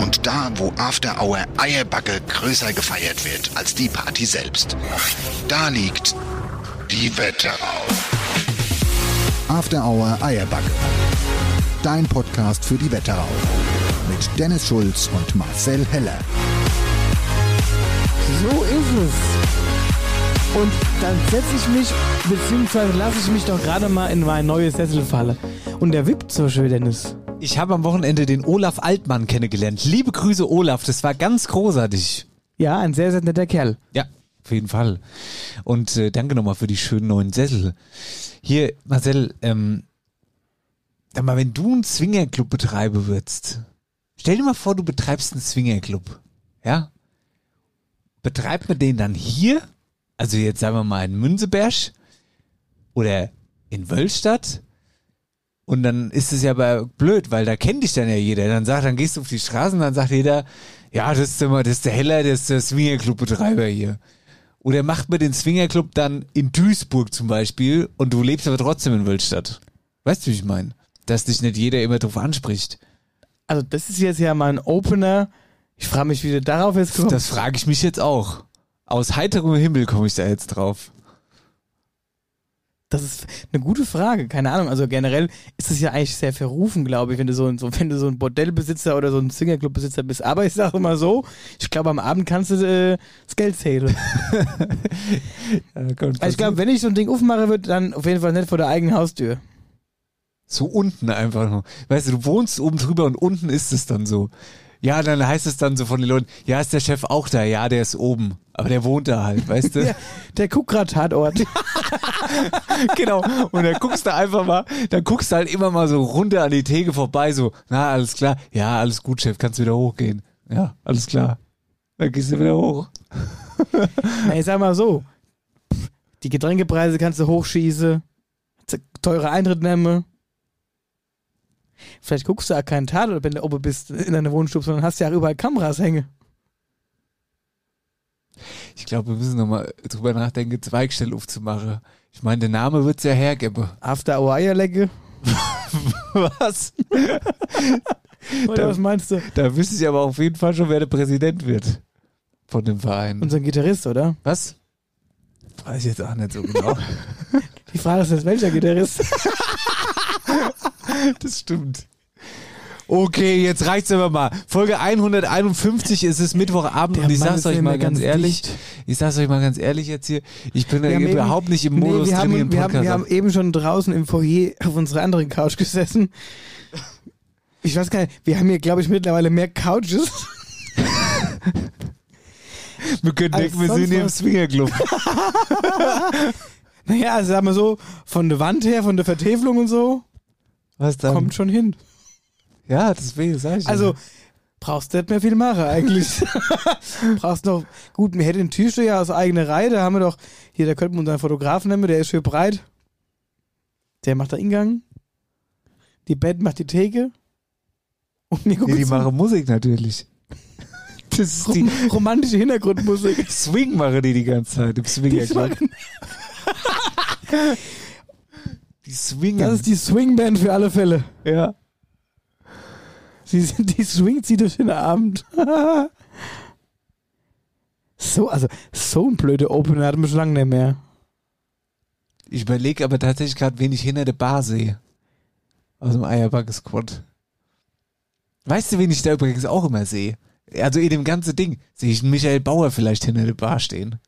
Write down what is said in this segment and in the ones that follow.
Und da, wo After Hour Eierbacke größer gefeiert wird als die Party selbst. Da liegt die Wetterau. After Hour Eierbacke. Dein Podcast für die Wetterau. Mit Dennis Schulz und Marcel Heller. So ist es. Und dann setze ich mich, beziehungsweise lasse ich mich doch gerade mal in mein neues Sessel fallen. Und der wippt so schön, Dennis. Ich habe am Wochenende den Olaf Altmann kennengelernt. Liebe Grüße, Olaf. Das war ganz großartig. Ja, ein sehr, sehr netter Kerl. Ja, auf jeden Fall. Und äh, danke nochmal für die schönen neuen Sessel. Hier, Marcel, ähm, sag mal, wenn du einen Swingerclub betreiben würdest, stell dir mal vor, du betreibst einen Swingerclub. Ja? Betreibt man den dann hier? Also jetzt sagen wir mal in Münzeberg oder in Wölstadt? Und dann ist es ja aber blöd, weil da kennt dich dann ja jeder. Dann sagt, dann gehst du auf die Straßen, dann sagt jeder, ja, das ist immer, das ist der Heller, das ist der Swingerclub-Betreiber hier. Oder macht man den Swingerclub dann in Duisburg zum Beispiel und du lebst aber trotzdem in Wölstadt. Weißt du, wie ich meine? Dass dich nicht jeder immer drauf anspricht. Also das ist jetzt ja mal ein Opener. Ich frage mich, wie du darauf jetzt kommst. Das frage ich mich jetzt auch. Aus heiterem Himmel komme ich da jetzt drauf. Das ist eine gute Frage, keine Ahnung. Also generell ist es ja eigentlich sehr verrufen, glaube ich, wenn du so, ein- so wenn du so ein Bordellbesitzer oder so ein Swingerclub-Besitzer bist. Aber ich sage mal so, ich glaube, am Abend kannst du äh, das Geld zählen. Also ich glaube, wenn ich so ein Ding aufmache, wird dann auf jeden Fall nicht vor der eigenen Haustür. So unten einfach nur. Weißt du, du wohnst oben drüber und unten ist es dann so. Ja, dann heißt es dann so von den Leuten, ja, ist der Chef auch da? Ja, der ist oben. Aber der wohnt da halt, weißt du? Ja, der guckt gerade Tatort. genau. Und dann guckst du einfach mal, dann guckst du halt immer mal so runter an die Theke vorbei, so, na, alles klar. Ja, alles gut, Chef, kannst wieder hochgehen. Ja, alles klar. Dann gehst du wieder hoch. Na, ich sag mal so, die Getränkepreise kannst du hochschießen, teure Eintritt nehmen. Vielleicht guckst du auch keinen Tatort, wenn du oben bist in deiner Wohnstube, sondern hast ja auch überall Kameras hängen. Ich glaube, wir müssen nochmal drüber nachdenken, Zweigstelle aufzumachen. Ich meine, der Name wird's ja hergeben. After Hour Eierlecke. Was? Oder Da- was meinst du? Da wüsste ich aber auf jeden Fall schon, wer der Präsident wird. Von dem Verein. Unser Gitarrist, oder? Was? Weiß ich jetzt auch nicht so genau. Die Frage ist jetzt, welcher Gitarrist? das stimmt. Okay, jetzt reicht's aber mal. Folge 151 ist es Mittwochabend Der und ich Mann sag's ist euch mal ganz ganz ehrlich, dicht. ich sag's euch mal ganz ehrlich jetzt hier, ich bin Wir haben überhaupt eben- nicht im Nee, Modus wir drin, hier haben, wir, haben, wir haben eben schon draußen im Foyer auf unserer anderen Couch gesessen. Ich weiß gar nicht, wir haben hier, glaube ich, mittlerweile mehr Couches. Wir können denken, wir sind hier im. Swingerclub. Naja, also sagen wir so, von der Wand her, von der Vertäfelung und so, Was dann? kommt schon hin. Ja, deswegen sag ich. Also, ja. brauchst du nicht mehr viel machen eigentlich. brauchst noch, gut, wir hätten den Tisch ja aus eigener Reihe, da haben wir doch, hier, da könnten wir unseren Fotografen nehmen, der ist schön breit. Der macht den Ingang. Die Band macht die Theke. Und nee, die machen Musik natürlich. Das ist die Rom romantische Hintergrundmusik. Swing machen die die ganze Zeit im Die Swingerclub. Die Swingen. Das ist die Swingband für alle Fälle. ja. Sie sind, die swingt sie durch den Abend. so, also, so ein blöder Opener hatten wir schon lange nicht mehr. Ich überlege aber tatsächlich gerade, wen ich hinter der Bar sehe. Aus dem Eierbacke-Squad. Weißt du, wen ich da übrigens auch immer sehe? Also in dem ganzen Ding sehe ich einen Michael Bauer vielleicht hinter der Bar stehen.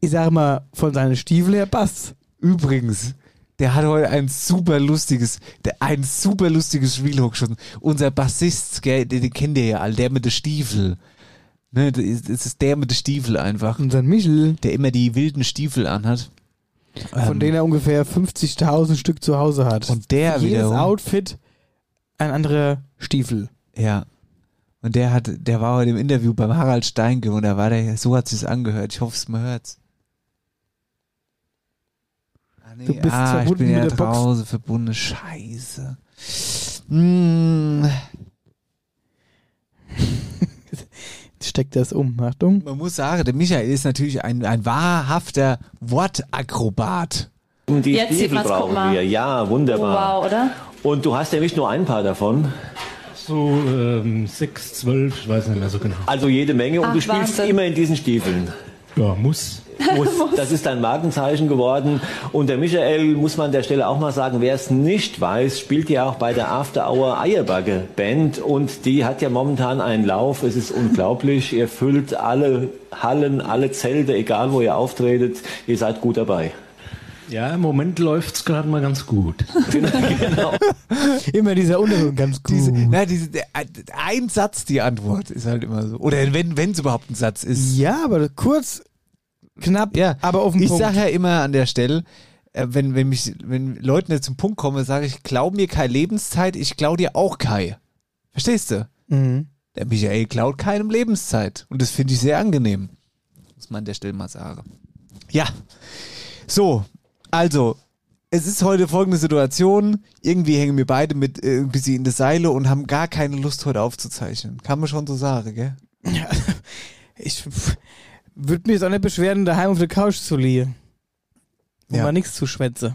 ich sage mal, von seinen Stiefeln her passt. Übrigens, der hat heute ein super lustiges, ein super lustiges Spiel hochgeschossen. Unser Bassist, gell, den, den kennt ihr ja alle, der mit den Stiefel. Ne, das ist- der mit den Stiefel einfach, Unser Michel, der immer die wilden Stiefel anhat. von Ähm, denen er ungefähr 50.000 Stück zu Hause hat. Und der Jedes wiederum. Outfit ein anderer Stiefel. Ja. Und der hat, der war heute im Interview beim Harald Steinke und da war der, so hat sich's angehört. Ich hoffe, es man hört's. Nee, Du bist ah, ich verbunden bin ja mit der Box. draußen verbunden. Scheiße. Hm, Jetzt steckt das um. Achtung. man muss sagen, der Michael ist natürlich ein, ein wahrhafter Wortakrobat. Die Jetzt Stiefel brauchen mal. wir, ja, wunderbar. Wow, oder? Und du hast ja nicht nur ein paar davon, So ähm, sechs, zwölf, ich weiß nicht mehr so genau. also jede Menge. Und Ach, du spielst Wahnsinn. immer in diesen Stiefeln. Ja, muss. Muss. Das ist dein Markenzeichen geworden. Und der Michael, muss man an der Stelle auch mal sagen, wer es nicht weiß, spielt ja auch bei der After Hour Eierbagge Band. Und die hat ja momentan einen Lauf. Es ist unglaublich. Ihr füllt alle Hallen, alle Zelte, egal wo ihr auftretet. Ihr seid gut dabei. Ja, im Moment läuft's gerade mal ganz gut. genau. Immer dieser Unterton ganz gut. Diese, na, diese, ein Satz, die Antwort ist halt immer so. Oder wenn wenn es überhaupt ein Satz ist. ja, aber kurz, knapp, Ja, aber auf den ich Punkt. sage ja immer an der Stelle, äh, wenn, wenn, mich, wenn Leute nicht zum Punkt kommen, sage ich, glaub mir keine Lebenszeit, ich glaub dir auch keine. Verstehst du? mhm. Der Michael klaut keinem Lebenszeit. Und das finde ich sehr angenehm. Muss man an der Stelle mal sagen. Ja. So, also, es ist heute folgende Situation. Irgendwie hängen wir beide mit äh, ein bisschen in der Seile und haben gar keine Lust, heute aufzuzeichnen. Kann man schon so sagen, gell? Ich würde mich jetzt auch nicht beschweren, daheim auf der Couch zu liegen. Um Ja. mal nichts zu schwätzen.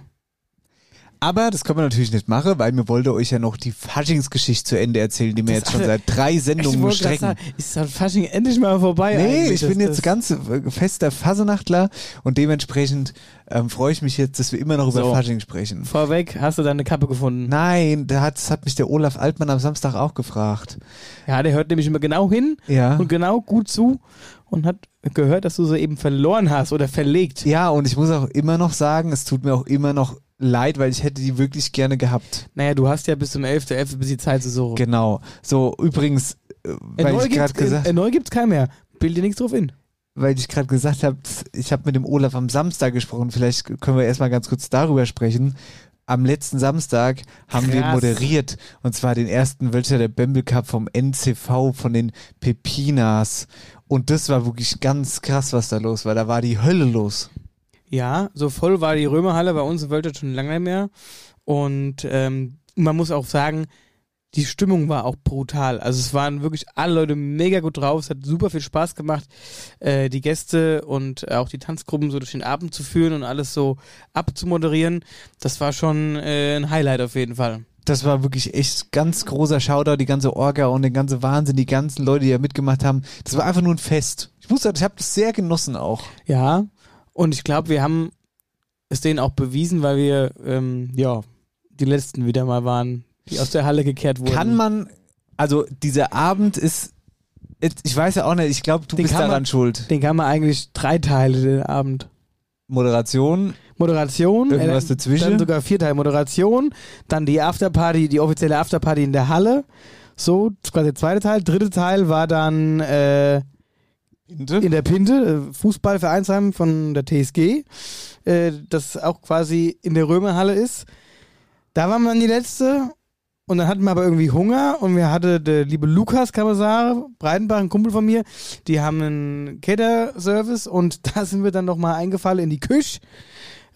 Aber das können wir natürlich nicht machen, weil mir wollte euch ja noch die Faschingsgeschichte zu Ende erzählen, die wir Das jetzt schon seit drei Sendungen strecken. sagen, ist das Fasching endlich mal vorbei Nee, ich bin jetzt ganz äh, fester Fasenachtler und dementsprechend ähm, freue ich mich jetzt, dass wir immer noch über So. Fasching sprechen. Vorweg, hast du deine Kappe gefunden? Nein, da hat, das hat mich der Olaf Altmann am Samstag auch gefragt. Ja, der hört nämlich immer genau hin Ja. und genau gut zu und hat gehört, dass du sie eben verloren hast oder verlegt. Ja, und ich muss auch immer noch sagen, es tut mir auch immer noch leid, weil ich hätte die wirklich gerne gehabt. Naja, du hast ja bis zum 11.11. bis die Zeit zu suchen. Genau. So, übrigens, äh, weil neu ich gerade gesagt äh, neu gibt's keinen mehr. Bild dir nichts drauf in. weil ich gerade gesagt habe, ich habe mit dem Olaf am Samstag gesprochen. Vielleicht können wir erstmal ganz kurz darüber sprechen. Am letzten Samstag haben wir Krass. moderiert und zwar den ersten Wölcher der Bamble Cup vom NCV von den Pepinas. Und das war wirklich ganz krass, was da los war. Da war die Hölle los. Ja, so voll war die Römerhalle bei uns in Wölter schon lange mehr. Und ähm, man muss auch sagen, die Stimmung war auch brutal. Also es waren wirklich alle Leute mega gut drauf. Es hat super viel Spaß gemacht, äh, die Gäste und auch die Tanzgruppen so durch den Abend zu führen und alles so abzumoderieren. Das war schon äh, ein Highlight auf jeden Fall. Das war wirklich echt ganz großer Shoutout, die ganze Orga und den ganzen Wahnsinn, die ganzen Leute, die da mitgemacht haben. Das war einfach nur ein Fest. Ich muss sagen, ich habe das sehr genossen auch. Ja, und ich glaube, wir haben es denen auch bewiesen, weil wir ähm, ja die letzten wieder mal waren, die aus der Halle gekehrt wurden. Kann man, also dieser Abend ist, ich weiß ja auch nicht, ich glaube, du Den bist kann man- daran schuld. Den kann man eigentlich drei Teile den Abend. Moderation, Moderation, Irgendwas äh, dazwischen? dann sogar vier Teile Moderation, dann die Afterparty, die offizielle Afterparty in der Halle. So, quasi der zweite Teil. Dritte Teil war dann äh, in der Pinte, äh, Fußballvereinsheim von der TSG, äh, das auch quasi in der Römerhalle ist. Da waren wir dann die letzte und dann hatten wir aber irgendwie Hunger und wir hatte der liebe Lukas, sagen, Breitenbach, ein Kumpel von mir, die haben einen Cater-Service und da sind wir dann nochmal eingefallen in die Küche.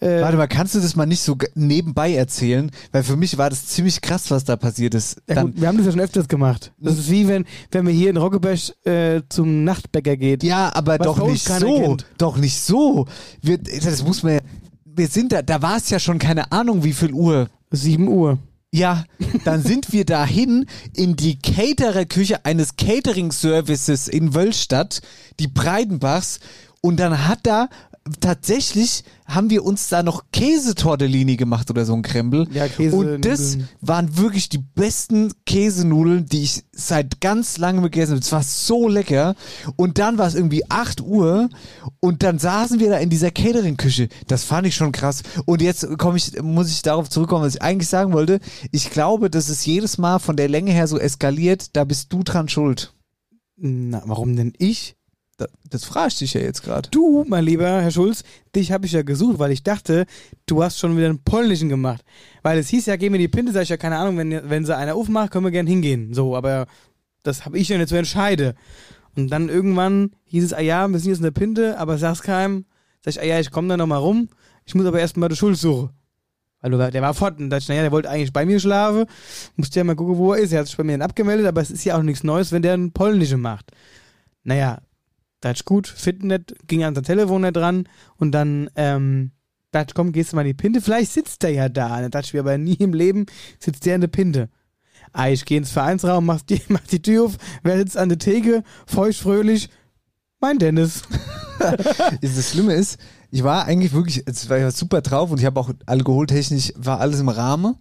Äh, Warte mal, kannst du das mal nicht so nebenbei erzählen? Weil für mich war das ziemlich krass, was da passiert ist. ja, gut, wir haben das ja schon öfters gemacht. Das ist wie wenn, wenn man hier in Roggebesch äh, zum Nachtbäcker geht. ja, aber doch nicht so. kennt. Doch nicht so. Wir, das muss man ja, wir sind da, da war es ja schon keine Ahnung, wie viel Uhr. 7 Uhr. Ja, dann sind wir dahin in die Catererküche eines Catering-Services in Wölstadt, die Breidenbachs, und dann hat da tatsächlich haben wir uns da noch Käsetortellini gemacht oder so ein Krempel. Ja, Käse- Und das waren wirklich die besten Käsenudeln, die ich seit ganz langem gegessen habe. Es war so lecker. Und dann war es irgendwie 8 Uhr und dann saßen wir da in dieser Catering-Küche. Das fand ich schon krass. Und jetzt komme ich, muss ich darauf zurückkommen, was ich eigentlich sagen wollte. Ich glaube, dass es jedes Mal von der Länge her so eskaliert. Da bist du dran schuld. Na, warum denn ich? Da- Das frage ich dich ja jetzt gerade. Du, mein lieber Herr Schulz, dich habe ich ja gesucht, weil ich dachte, du hast schon wieder einen polnischen gemacht. Weil es hieß ja, geh mir die Pinte, sag ich ja, keine Ahnung, wenn, wenn sie einer aufmacht, können wir gern hingehen. So, aber das habe ich ja nicht zu entscheiden. Und dann irgendwann hieß es, ah ja, wir sind jetzt in der Pinte, aber sag's keinem. Sag ich, ah ja, ich komme da nochmal rum. Ich muss aber erstmal den Schulz suchen. Weil du, der war fort und dachte ich, naja, der wollte eigentlich bei mir schlafen. Musste ja mal gucken, wo er ist. Er hat sich bei mir dann abgemeldet, aber es ist ja auch nichts Neues, wenn der einen polnischen macht. Naja, da ist gut, Fitnet, ging an sein Telefon nicht dran und dann, ähm, dachte ich, komm, gehst du mal in die Pinte, vielleicht sitzt der ja da. Dann dachte ich mir, aber nie im Leben sitzt der in der Pinte. Ah, ich gehe ins Vereinsraum, mach die, mach die Tür auf, wer sitzt an der Theke, feucht, fröhlich, mein Dennis. das Schlimme ist, ich war eigentlich wirklich, es war super drauf und ich habe auch alkoholtechnisch, war alles im Rahmen.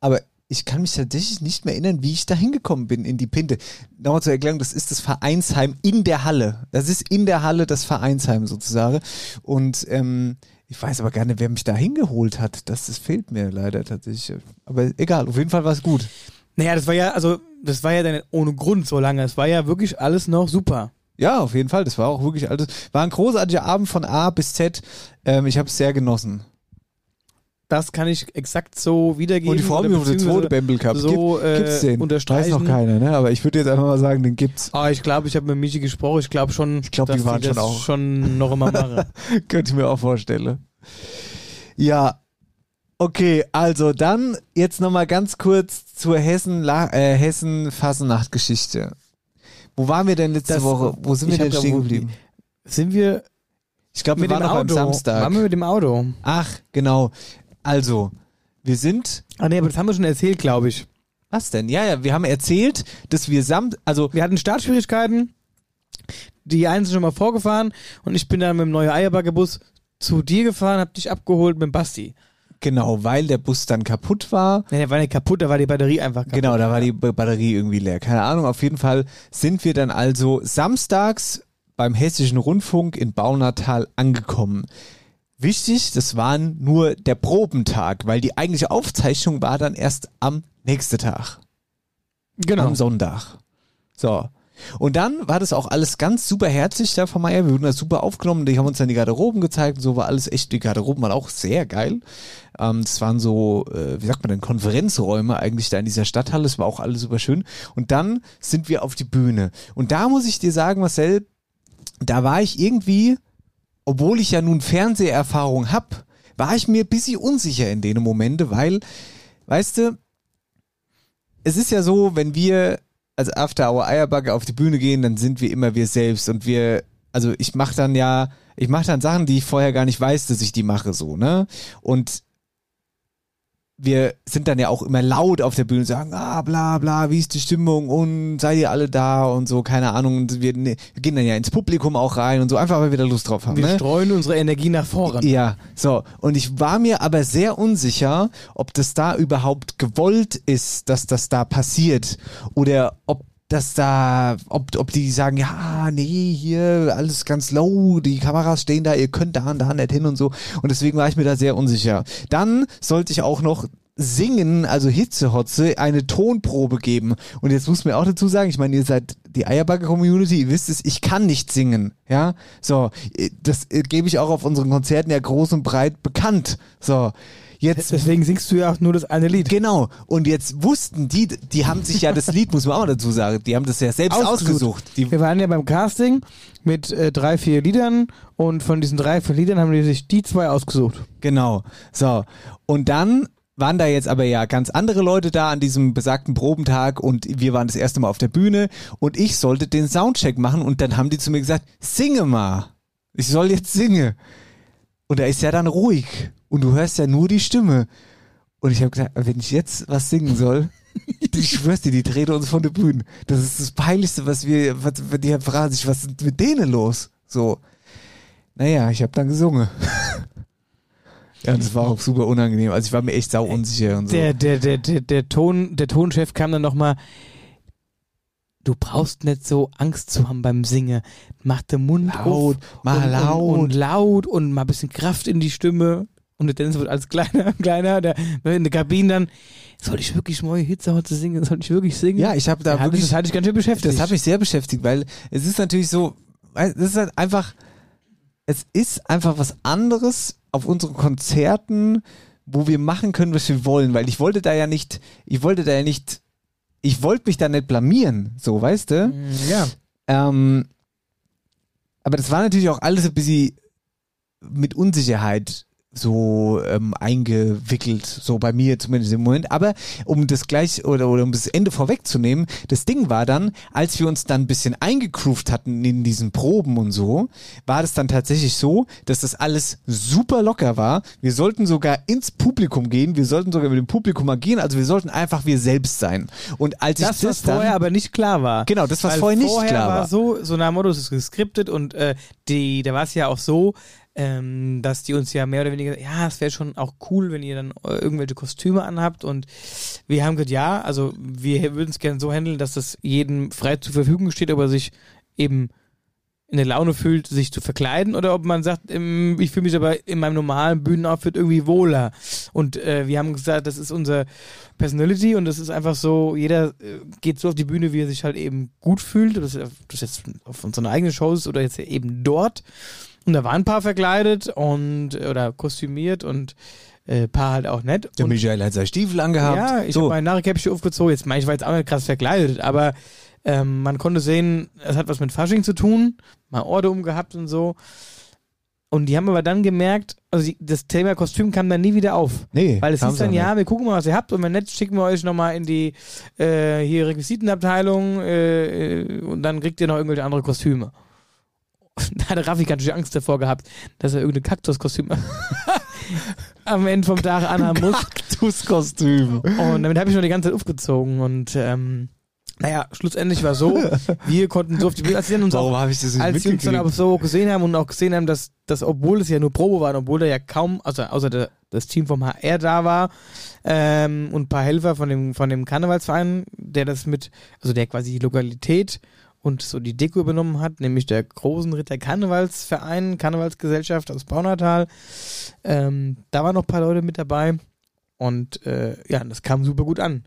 Aber ich kann mich tatsächlich nicht mehr erinnern, wie ich da hingekommen bin in die Pinte. Nochmal zur Erklärung, das ist das Vereinsheim in der Halle. Das ist in der Halle das Vereinsheim sozusagen. Und ähm, ich weiß aber gerne, wer mich da hingeholt hat. Das, das fehlt mir leider tatsächlich. Aber egal, auf jeden Fall war es gut. Naja, das war ja, also, das war ja dann ohne Grund so lange. Es war ja wirklich alles noch super. Ja, auf jeden Fall. Das war auch wirklich alles. War ein großartiger Abend von A bis Z. Ähm, ich habe es sehr genossen. Das kann ich exakt so wiedergeben. Und oder mich auf den zweiten Bamble Cup. So, äh, gibt's den? unterstreichen. Weiß noch keiner, ne? Aber ich würde jetzt einfach mal sagen, den gibt's. Ah, ich glaube, ich habe mit Michi gesprochen. Ich glaube schon, Ich glaub, die dass waren das schon auch. schon noch immer machen. Könnte ich mir auch vorstellen. Ja. Okay, also dann jetzt nochmal ganz kurz zur Hessen, äh, Hessen. Wo waren wir denn letzte Das- Woche? Wo sind wir denn stehen geblieben? Sind wir Ich glaube, wir waren noch am? Samstag. Waren wir mit dem Auto? Ach, genau. Also, wir sind. Ah nee, aber das haben wir schon erzählt, glaube ich. Was denn? Ja, ja, wir haben erzählt, dass wir samt. Also, Wir hatten Startschwierigkeiten. Die einen sind schon mal vorgefahren und ich bin dann mit dem neuen Eierbacke-Bus zu dir gefahren, hab dich abgeholt mit dem Basti. genau, weil der Bus dann kaputt war. Nee, der war nicht kaputt, da war die Batterie einfach kaputt. Genau, da war die B- Batterie irgendwie leer. Keine Ahnung, auf jeden Fall sind wir dann also samstags beim Hessischen Rundfunk in Baunatal angekommen. Wichtig, das war nur der Probentag, weil die eigentliche Aufzeichnung war dann erst am nächsten Tag, Genau. am Sonntag. So. Und dann war das auch alles ganz super herzlich da von Meier. Wir wurden das super aufgenommen. Die haben uns dann die Garderoben gezeigt und so war alles echt. Die Garderoben waren auch sehr geil. Ähm, das waren so, äh, wie sagt man denn, Konferenzräume eigentlich da in dieser Stadthalle. Es war auch alles super schön. Und dann sind wir auf die Bühne. Und da muss ich dir sagen, Marcel, da war ich irgendwie, obwohl ich ja nun Fernseherfahrung hab, war ich mir ein bisschen unsicher in den Momente, weil, weißt du, es ist ja so, wenn wir als After Hour Eierbacke auf die Bühne gehen, dann sind wir immer wir selbst und wir, also ich mache dann ja, ich mache dann Sachen, die ich vorher gar nicht weiß, dass ich die mache, so, ne? Und wir sind dann ja auch immer laut auf der Bühne und sagen, ah, bla, bla, wie ist die Stimmung und seid ihr alle da und so, keine Ahnung. Und wir, ne, wir gehen dann ja ins Publikum auch rein und so, einfach weil wir da Lust drauf haben. Wir ne? streuen unsere Energie nach vorne. Ja, so. Und ich war mir aber sehr unsicher, ob das da überhaupt gewollt ist, dass das da passiert. Oder ob das da, ob, ob die sagen, ja, nee, hier alles ganz low, die Kameras stehen da, ihr könnt da und da nicht hin und so. Und deswegen war ich mir da sehr unsicher. Dann sollte ich auch noch singen, also Hitzehotze, eine Tonprobe geben. Und jetzt muss man auch dazu sagen, ich meine, ihr seid die Eierbacke-Community, ihr wisst es, ich kann nicht singen, ja. So, äh, das äh, gebe ich auch auf unseren Konzerten ja groß und breit bekannt. So, jetzt Deswegen singst du ja auch nur das eine Lied. Genau. Und jetzt wussten die, die haben sich ja das Lied, muss man auch mal dazu sagen, die haben das ja selbst Ausgesucht. ausgesucht. Wir waren ja beim Casting mit äh, drei, vier Liedern und von diesen drei, vier Liedern haben die sich die zwei ausgesucht. genau. So. Und dann waren da jetzt aber ja ganz andere Leute da an diesem besagten Probentag und wir waren das erste Mal auf der Bühne und ich sollte den Soundcheck machen und dann haben die zu mir gesagt, singe mal. Ich soll jetzt singen. Und da ist ja dann ruhig und du hörst ja nur die Stimme. Und ich habe gesagt, wenn ich jetzt was singen soll, ich schwör's dir, die drehen uns von der Bühne. Das ist das Peinlichste, was wir, was, die fragen sich, was ist mit denen los? So. Naja, ich habe dann gesungen. ja, und das war auch super unangenehm. Also ich war mir echt sau unsicher und so. Der, der, der, der, der, Ton, der Tonchef kam dann nochmal, du brauchst nicht so Angst zu haben beim Singen. Mach den Mund Laut, auf mal und, laut. Und, und laut und mal ein bisschen Kraft in die Stimme. Und der Dennis wird als kleiner, kleiner, der in der Kabine dann, soll ich wirklich neue Hits heute singen? Soll ich wirklich singen? Ja, ich habe da Ja, wirklich das hatte ich ganz schön beschäftigt. Das hat mich sehr beschäftigt, weil es ist natürlich so, es ist halt einfach, es ist einfach was anderes auf unseren Konzerten, wo wir machen können, was wir wollen, weil ich wollte da ja nicht, ich wollte da ja nicht, ich wollte mich da nicht blamieren, so, weißt du? ja. Ähm, aber das war natürlich auch alles ein bisschen mit Unsicherheit so ähm, eingewickelt, so bei mir zumindest im Moment. Aber um das gleich oder, oder um das Ende vorwegzunehmen, das Ding war dann, als wir uns dann ein bisschen eingegroovt hatten in diesen Proben und so, war das dann tatsächlich so, dass das alles super locker war. Wir sollten sogar ins Publikum gehen, wir sollten sogar mit dem Publikum agieren, also wir sollten einfach wir selbst sein. Und als Das, ich das was vorher dann, aber nicht klar war. Genau, das, was vorher nicht vorher klar war. war. so, so nach Motto, es ist geskriptet und äh, die, da war es ja auch so, ähm, dass die uns ja mehr oder weniger, ja, es wäre schon auch cool, wenn ihr dann äh, irgendwelche Kostüme anhabt und wir haben gesagt, ja, also wir würden es gerne so handeln, dass das jedem frei zur Verfügung steht, ob er sich eben in der Laune fühlt, sich zu verkleiden oder ob man sagt, ähm, ich fühle mich aber in meinem normalen Bühnenoutfit irgendwie wohler. Und äh, wir haben gesagt, das ist unser Personality und das ist einfach so, jeder äh, geht so auf die Bühne, wie er sich halt eben gut fühlt. Ist- das jetzt auf unseren eigenen Shows oder jetzt eben dort. Und da waren ein paar verkleidet und oder kostümiert und äh, ein paar halt auch nett. Der und, Michael hat seine Stiefel angehabt. ja, ich so. habe mein Narrenkäppchen aufgezogen. Jetzt meine ich war jetzt auch nicht krass verkleidet, aber ähm, man konnte sehen, es hat was mit Fasching zu tun, mal Orde umgehabt und so. Und die haben aber dann gemerkt, also die, das Thema Kostüm kam dann nie wieder auf. Nee, Weil es hieß dann, ja, nicht. wir gucken mal, was ihr habt und wenn nicht, schicken wir euch nochmal in die äh, hier Requisitenabteilung äh, äh, und dann kriegt ihr noch irgendwelche andere Kostüme. Da hatte Raffi ganz schön Angst davor gehabt, dass er irgendein Kaktuskostüm am Ende vom Tag anhaben muss. Kaktuskostüm. Und damit habe ich noch die ganze Zeit aufgezogen und ähm, naja, schlussendlich war so, wir konnten so auf die Bühne, als wir uns Warum auch, habe ich das nicht als wir uns dann aber so gesehen haben und auch gesehen haben, dass, dass obwohl es ja nur Probe war und obwohl da ja kaum, also außer der, das Team vom HR da war ähm, und ein paar Helfer von dem, von dem Karnevalsverein, der das mit, also der quasi die Lokalität und so die Deko übernommen hat, nämlich der Großen Ritter Karnevalsverein, Karnevalsgesellschaft aus Baunatal. Ähm, da waren noch ein paar Leute mit dabei und äh, ja, das kam super gut an.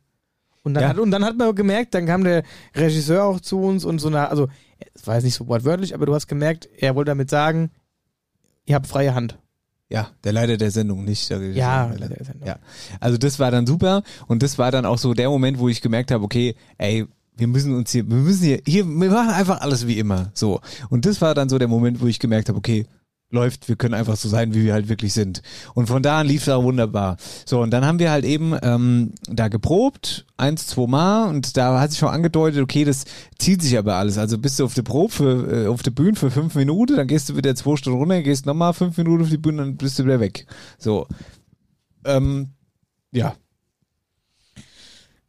Und dann, Ja. hat, und dann hat man gemerkt, dann kam der Regisseur auch zu uns und so eine, also es war jetzt nicht so wortwörtlich, aber du hast gemerkt, er wollte damit sagen, ihr habt freie Hand. Ja, der Leiter der Sendung, nicht der Regisseur. Ja, Der- der Sendung. ja. Also das war dann super und das war dann auch so der Moment, wo ich gemerkt habe, okay, ey, wir müssen uns hier, wir müssen hier, hier, wir machen einfach alles wie immer, so. Und das war dann so der Moment, wo ich gemerkt habe, okay, läuft, wir können einfach so sein, wie wir halt wirklich sind. Und von da an lief es auch wunderbar. So, und dann haben wir halt eben ähm, da geprobt, eins, zwei Mal, und da hat sich schon angedeutet, okay, das zieht sich aber alles. Also bist du auf der Probe für, äh, auf der Bühne für fünf Minuten, dann gehst du wieder zwei Stunden runter, gehst nochmal fünf Minuten auf die Bühne, dann bist du wieder weg. So. Ähm, ja.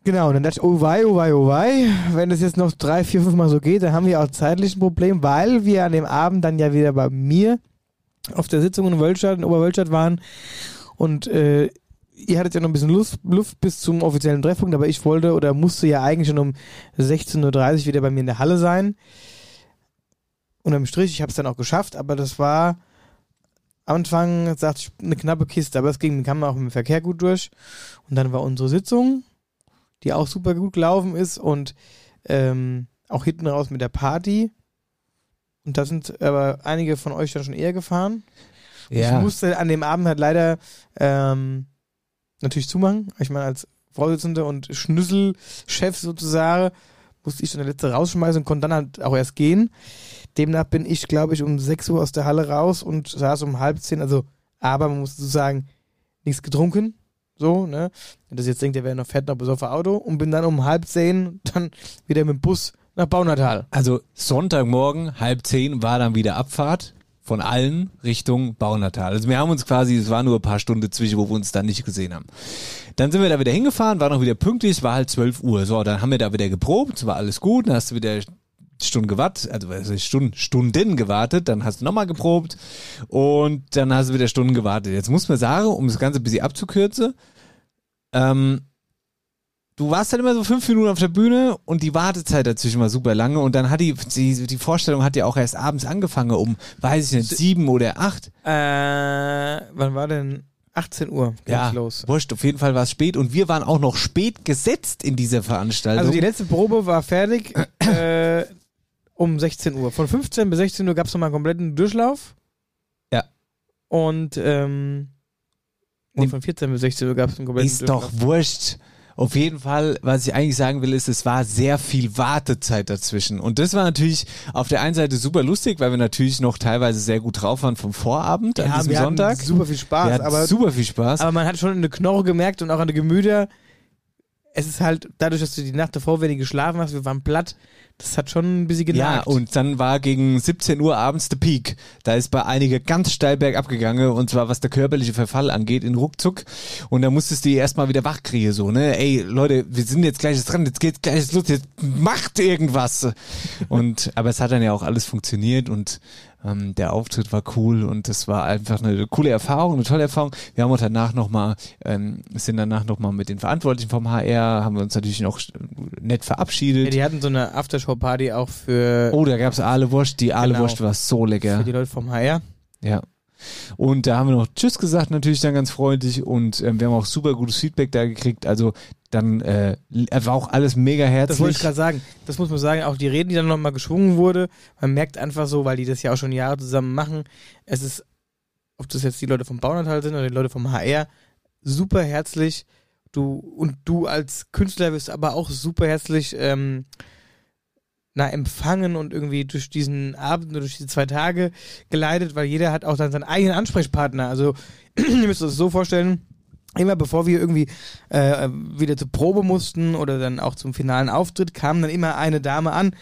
Genau, und dann dachte ich, oh wei, oh wei, oh wei, wenn das jetzt noch drei, vier, fünf Mal so geht, dann haben wir auch zeitlich ein Problem, weil wir an dem Abend dann ja wieder bei mir auf der Sitzung in Wölstadt, in Oberwölstadt waren und äh, ihr hattet ja noch ein bisschen Luft, Luft bis zum offiziellen Treffpunkt, aber ich wollte oder musste ja eigentlich schon um 16.30 Uhr wieder bei mir in der Halle sein. Unterm Strich, ich habe es dann auch geschafft, aber das war am Anfang, sagte ich, eine knappe Kiste, aber es ging, kam auch im Verkehr gut durch. Und dann war unsere Sitzung, die auch super gut gelaufen ist und ähm, auch hinten raus mit der Party. Und da sind aber einige von euch dann schon eher gefahren. Ich musste an dem Abend halt leider ähm, natürlich zumachen. Ich meine, als Vorsitzender und Schnüsselchef sozusagen musste ich dann der letzte rausschmeißen und konnte dann halt auch erst gehen. Demnach bin ich, glaube ich, um 6 Uhr aus der Halle raus und saß um halb zehn. Also, aber man muss so sagen, nichts getrunken. So, ne? Wenn das jetzt denkt, der wäre noch fett noch auf Auto und bin dann um halb zehn dann wieder mit dem Bus nach Baunatal. Also Sonntagmorgen, halb zehn, war dann wieder Abfahrt von allen Richtung Baunatal. Also wir haben uns quasi, es war nur ein paar Stunden zwischen, wo wir uns dann nicht gesehen haben. Dann sind wir da wieder hingefahren, war noch wieder pünktlich, es war halt 12 Uhr. So, dann haben wir da wieder geprobt, es war alles gut, dann hast du wieder Stunden gewartet, also Stunden, Stunden gewartet, dann hast du nochmal geprobt und dann hast du wieder Stunden gewartet. Jetzt muss man sagen, um das Ganze ein bisschen abzukürzen, ähm, du warst dann immer so fünf Minuten auf der Bühne und die Wartezeit dazwischen war super lange und dann hat die, die, die Vorstellung hat ja auch erst abends angefangen um, weiß ich nicht, sieben oder acht. Äh, wann war denn? 18 Uhr ging's Ja, los. wurscht, auf jeden Fall war es spät und wir waren auch noch spät gesetzt in dieser Veranstaltung. Also die letzte Probe war fertig äh, um 16 Uhr. Von 15 bis 16 Uhr gab es nochmal einen kompletten Durchlauf. Ja. Und ähm, nee, von 14 bis 16 Uhr gab es einen kompletten Ist doch Durchlauf. wurscht. Auf jeden Fall, was ich eigentlich sagen will, ist, es war sehr viel Wartezeit dazwischen. Und das war natürlich auf der einen Seite super lustig, weil wir natürlich noch teilweise sehr gut drauf waren vom Vorabend an Ja, diesem wir hatten Sonntag. super viel Spaß, wir hatten aber, super viel Spaß. aber man hat schon in der Knorre gemerkt und auch an der Gemüter, es ist halt, dadurch, dass du die Nacht davor wenig geschlafen hast, wir waren platt, das hat schon ein bisschen ja, genagt. und dann war gegen 17 Uhr abends der Peak. Da ist bei einigen ganz steil bergab gegangen und zwar was der körperliche Verfall angeht, in ruckzuck. Und da musstest du die erstmal wieder wach kriegen, so, ne? Ey, Leute, wir sind jetzt gleich dran, jetzt geht's gleich los, jetzt macht irgendwas. Und, aber es hat dann ja auch alles funktioniert und ähm, der Auftritt war cool und das war einfach eine coole Erfahrung, eine tolle Erfahrung. Wir haben uns danach nochmal, ähm, sind danach nochmal mit den Verantwortlichen vom HR, haben wir uns natürlich noch nett verabschiedet. ja, die hatten so eine Aftershow-Party auch für, Oh, da gab's Aale-Wurst. Die Aale-Wurst war so für lecker. die Leute vom HR. Ja. Und da haben wir noch Tschüss gesagt, natürlich dann ganz freundlich. Und ähm, wir haben auch super gutes Feedback da gekriegt. Also dann äh, war auch alles mega Das wollte ich herzlich. gerade sagen. Das muss man sagen. Auch die Reden, die dann nochmal geschwungen wurde, man merkt einfach so, weil die das ja auch schon Jahre zusammen machen, es ist, ob das jetzt die Leute vom Bauernanteil sind oder die Leute vom HR, super herzlich. Du und du als Künstler wirst aber auch super herzlich ähm, na, empfangen und irgendwie durch diesen Abend oder durch diese zwei Tage geleitet, weil jeder hat auch dann seinen eigenen Ansprechpartner. Also ihr müsst euch das so vorstellen, immer bevor wir irgendwie äh, wieder zur Probe mussten oder dann auch zum finalen Auftritt, kam dann immer eine Dame an,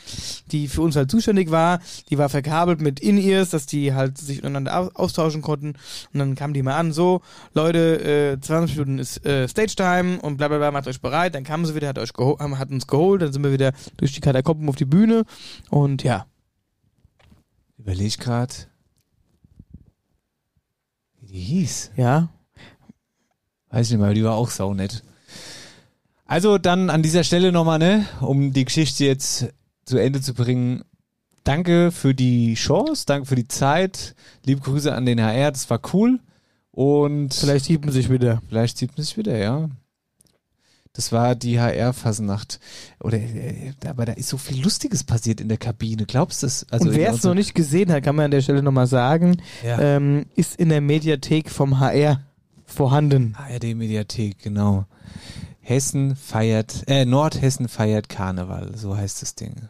die für uns halt zuständig war. Die war verkabelt mit In-Ears, dass die halt sich untereinander au- austauschen konnten. Und dann kam die mal an, so, Leute, äh, 20 Minuten ist äh, Stage-Time und bla bla bla, macht euch bereit. Dann kam sie wieder, hat, euch hat uns geholt, dann sind wir wieder durch die Katakomben auf die Bühne. Und ja, Überleg grad. Wie die hieß. ja, Weiß ich nicht mehr, die war auch saunett. Also dann an dieser Stelle nochmal, ne, um die Geschichte jetzt zu Ende zu bringen. Danke für die Chance, danke für die Zeit. Liebe Grüße an den HR, das war cool. Und vielleicht sieht man sich wieder. Vielleicht sieht man sich wieder, ja. Das war die HR-Fasnacht. Oder, äh, aber da ist so viel Lustiges passiert in der Kabine. Glaubst du das? Also und wer in es noch nicht gesehen hat, kann man an der Stelle nochmal sagen, Ja. ähm, ist in der Mediathek vom HR vorhanden. ARD-Mediathek, genau. Hessen feiert, äh, Nordhessen feiert Karneval, so heißt das Ding.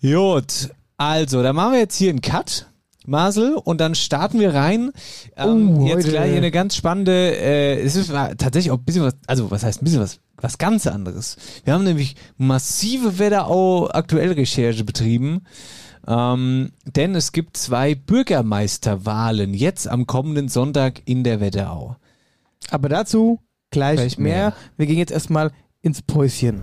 Gut, also, da machen wir jetzt hier einen Cut, Marcel, und dann starten wir rein. Ähm, Oh, jetzt gleich eine ganz spannende, äh, es ist tatsächlich auch ein bisschen was, also was heißt ein bisschen was, was ganz anderes. Wir haben nämlich massive Wetterau aktuell Recherche betrieben. Ähm, denn es gibt zwei Bürgermeisterwahlen jetzt am kommenden Sonntag in der Wetterau. Aber dazu gleich, Gleich mehr. mehr. Wir gehen jetzt erstmal ins Päuschen.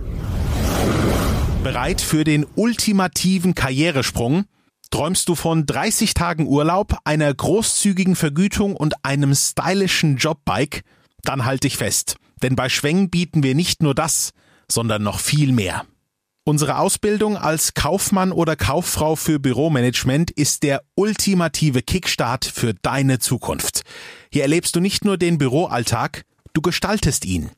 Bereit für den ultimativen Karrieresprung? Träumst du von 30 Tagen Urlaub, einer großzügigen Vergütung und einem stylischen Jobbike? Dann halt dich fest, denn bei Schweng bieten wir nicht nur das, sondern noch viel mehr. Unsere Ausbildung als Kaufmann oder Kauffrau für Büromanagement ist der ultimative Kickstart für deine Zukunft. Hier erlebst du nicht nur den Büroalltag, du gestaltest ihn.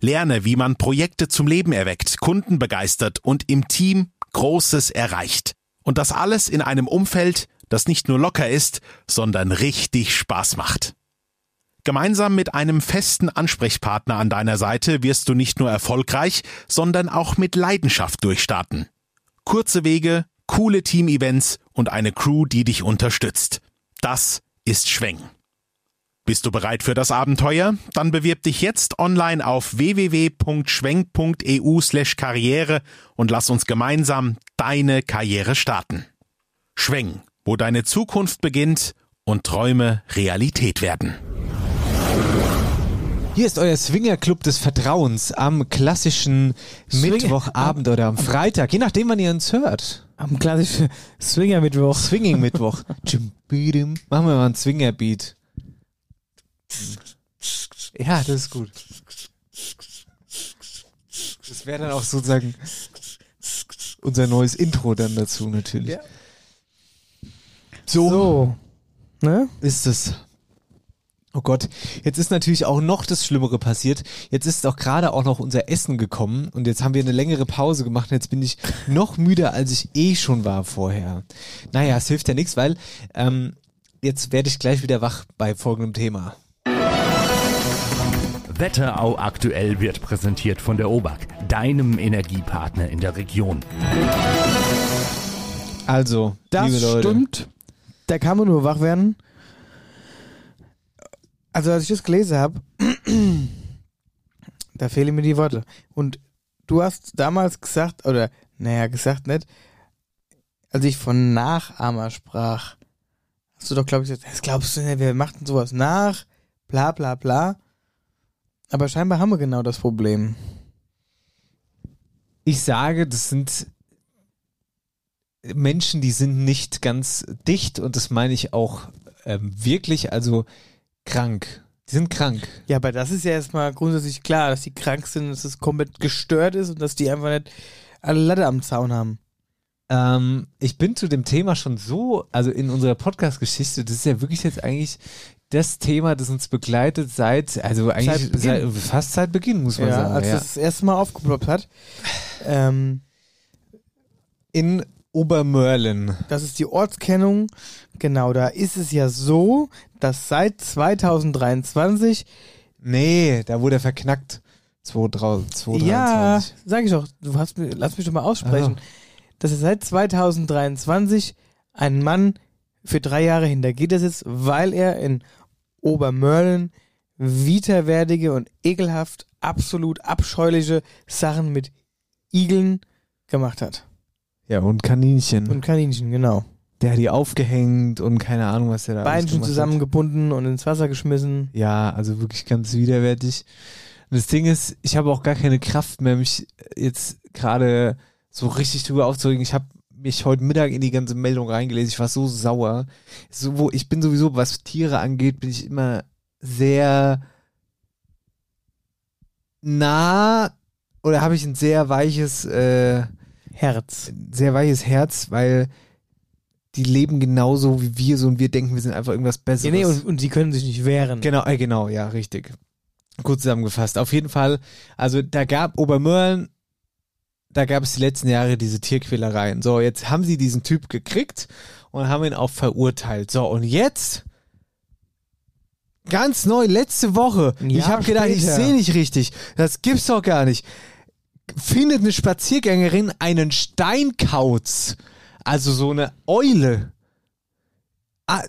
Lerne, wie man Projekte zum Leben erweckt, Kunden begeistert und im Team Großes erreicht. Und das alles in einem Umfeld, das nicht nur locker ist, sondern richtig Spaß macht. Gemeinsam mit einem festen Ansprechpartner an deiner Seite wirst du nicht nur erfolgreich, sondern auch mit Leidenschaft durchstarten. Kurze Wege, coole Teamevents und eine Crew, die dich unterstützt. Das ist Schweng. Bist du bereit für das Abenteuer? Dann bewirb dich jetzt online auf www.schwenk.eu/karriere und lass uns gemeinsam deine Karriere starten. Schweng, wo deine Zukunft beginnt und Träume Realität werden. Hier ist euer Swingerclub des Vertrauens am klassischen Swinger- Mittwochabend oder am Freitag, je nachdem, wann ihr uns hört. Am klassischen Swinger-Mittwoch. Swinging-Mittwoch. Machen wir mal einen Swinger-Beat. Ja, das ist gut. Das wäre dann auch sozusagen unser neues Intro dann dazu natürlich. Ja. So, So. Ne? ist es. Oh Gott, jetzt ist natürlich auch noch das Schlimmere passiert. Jetzt ist auch gerade auch noch unser Essen gekommen und jetzt haben wir eine längere Pause gemacht und jetzt bin ich noch müder, als ich eh schon war vorher. Naja, es hilft ja nichts, weil ähm, jetzt werde ich gleich wieder wach bei folgendem Thema. Wetterau aktuell wird präsentiert von der OBAK, deinem Energiepartner in der Region. Also, Das liebe Leute. stimmt. Da kann man nur wach werden. Also als ich das gelesen habe, da fehlen mir die Worte. Und du hast damals gesagt, oder naja, gesagt nicht, als ich von Nachahmer sprach, hast du doch, glaube ich, gesagt, das glaubst du nicht, wir machten sowas nach, bla bla bla. Aber scheinbar haben wir genau das Problem. Ich sage, das sind Menschen, die sind nicht ganz dicht und das meine ich auch ähm, wirklich, also krank. Die sind krank. Ja, aber das ist ja erstmal grundsätzlich klar, dass die krank sind, dass es komplett gestört ist und dass die einfach nicht alle Latte am Zaun haben. Ähm, ich bin zu dem Thema schon so, also in unserer Podcast-Geschichte, das ist ja wirklich jetzt eigentlich das Thema, das uns begleitet seit, also eigentlich Beginn. seit, fast seit Beginn, muss man Ja, sagen. als ja. das das erste Mal aufgeploppt hat. Ähm, In Obermörlen. das ist die Ortskennung. Genau, da ist es ja so, dass seit 2023, Nee, da wurde er verknackt. 2023. ja, sag ich doch, du hast lass mich doch mal aussprechen, Ah. dass er seit 2023 ein Mann für drei Jahre hinter Gitter sitzt, weil er in Obermörlen widerwärtige und ekelhaft, absolut abscheuliche Sachen mit Igeln gemacht hat. Ja, und Kaninchen. Und Kaninchen, genau. Der hat die aufgehängt und keine Ahnung, was der da Beinchen gemacht hat. zusammengebunden und ins Wasser geschmissen. Ja, also wirklich ganz widerwärtig. Und das Ding ist, ich habe auch gar keine Kraft mehr, mich jetzt gerade so richtig drüber aufzuregen. Ich habe mich heute Mittag in die ganze Meldung reingelesen. Ich war so sauer. So, wo, ich bin sowieso, was Tiere angeht, bin ich immer sehr nah oder habe ich ein sehr weiches, äh, Herz. sehr weiches Herz, weil die leben genauso wie wir so und wir denken, wir sind einfach irgendwas Ja, Besseres. nee, und, und sie können sich nicht wehren. Genau, äh, genau, ja, richtig. Kurz zusammengefasst. Auf jeden Fall, also da gab Obermörlen, da gab es die letzten Jahre diese Tierquälereien. So, jetzt haben sie diesen Typ gekriegt und haben ihn auch verurteilt. So, und jetzt, ganz neu, letzte Woche, Ein ich habe gedacht, ich sehe nicht richtig. Das gibt's doch gar nicht. Findet eine Spaziergängerin einen Steinkauz, also so eine Eule,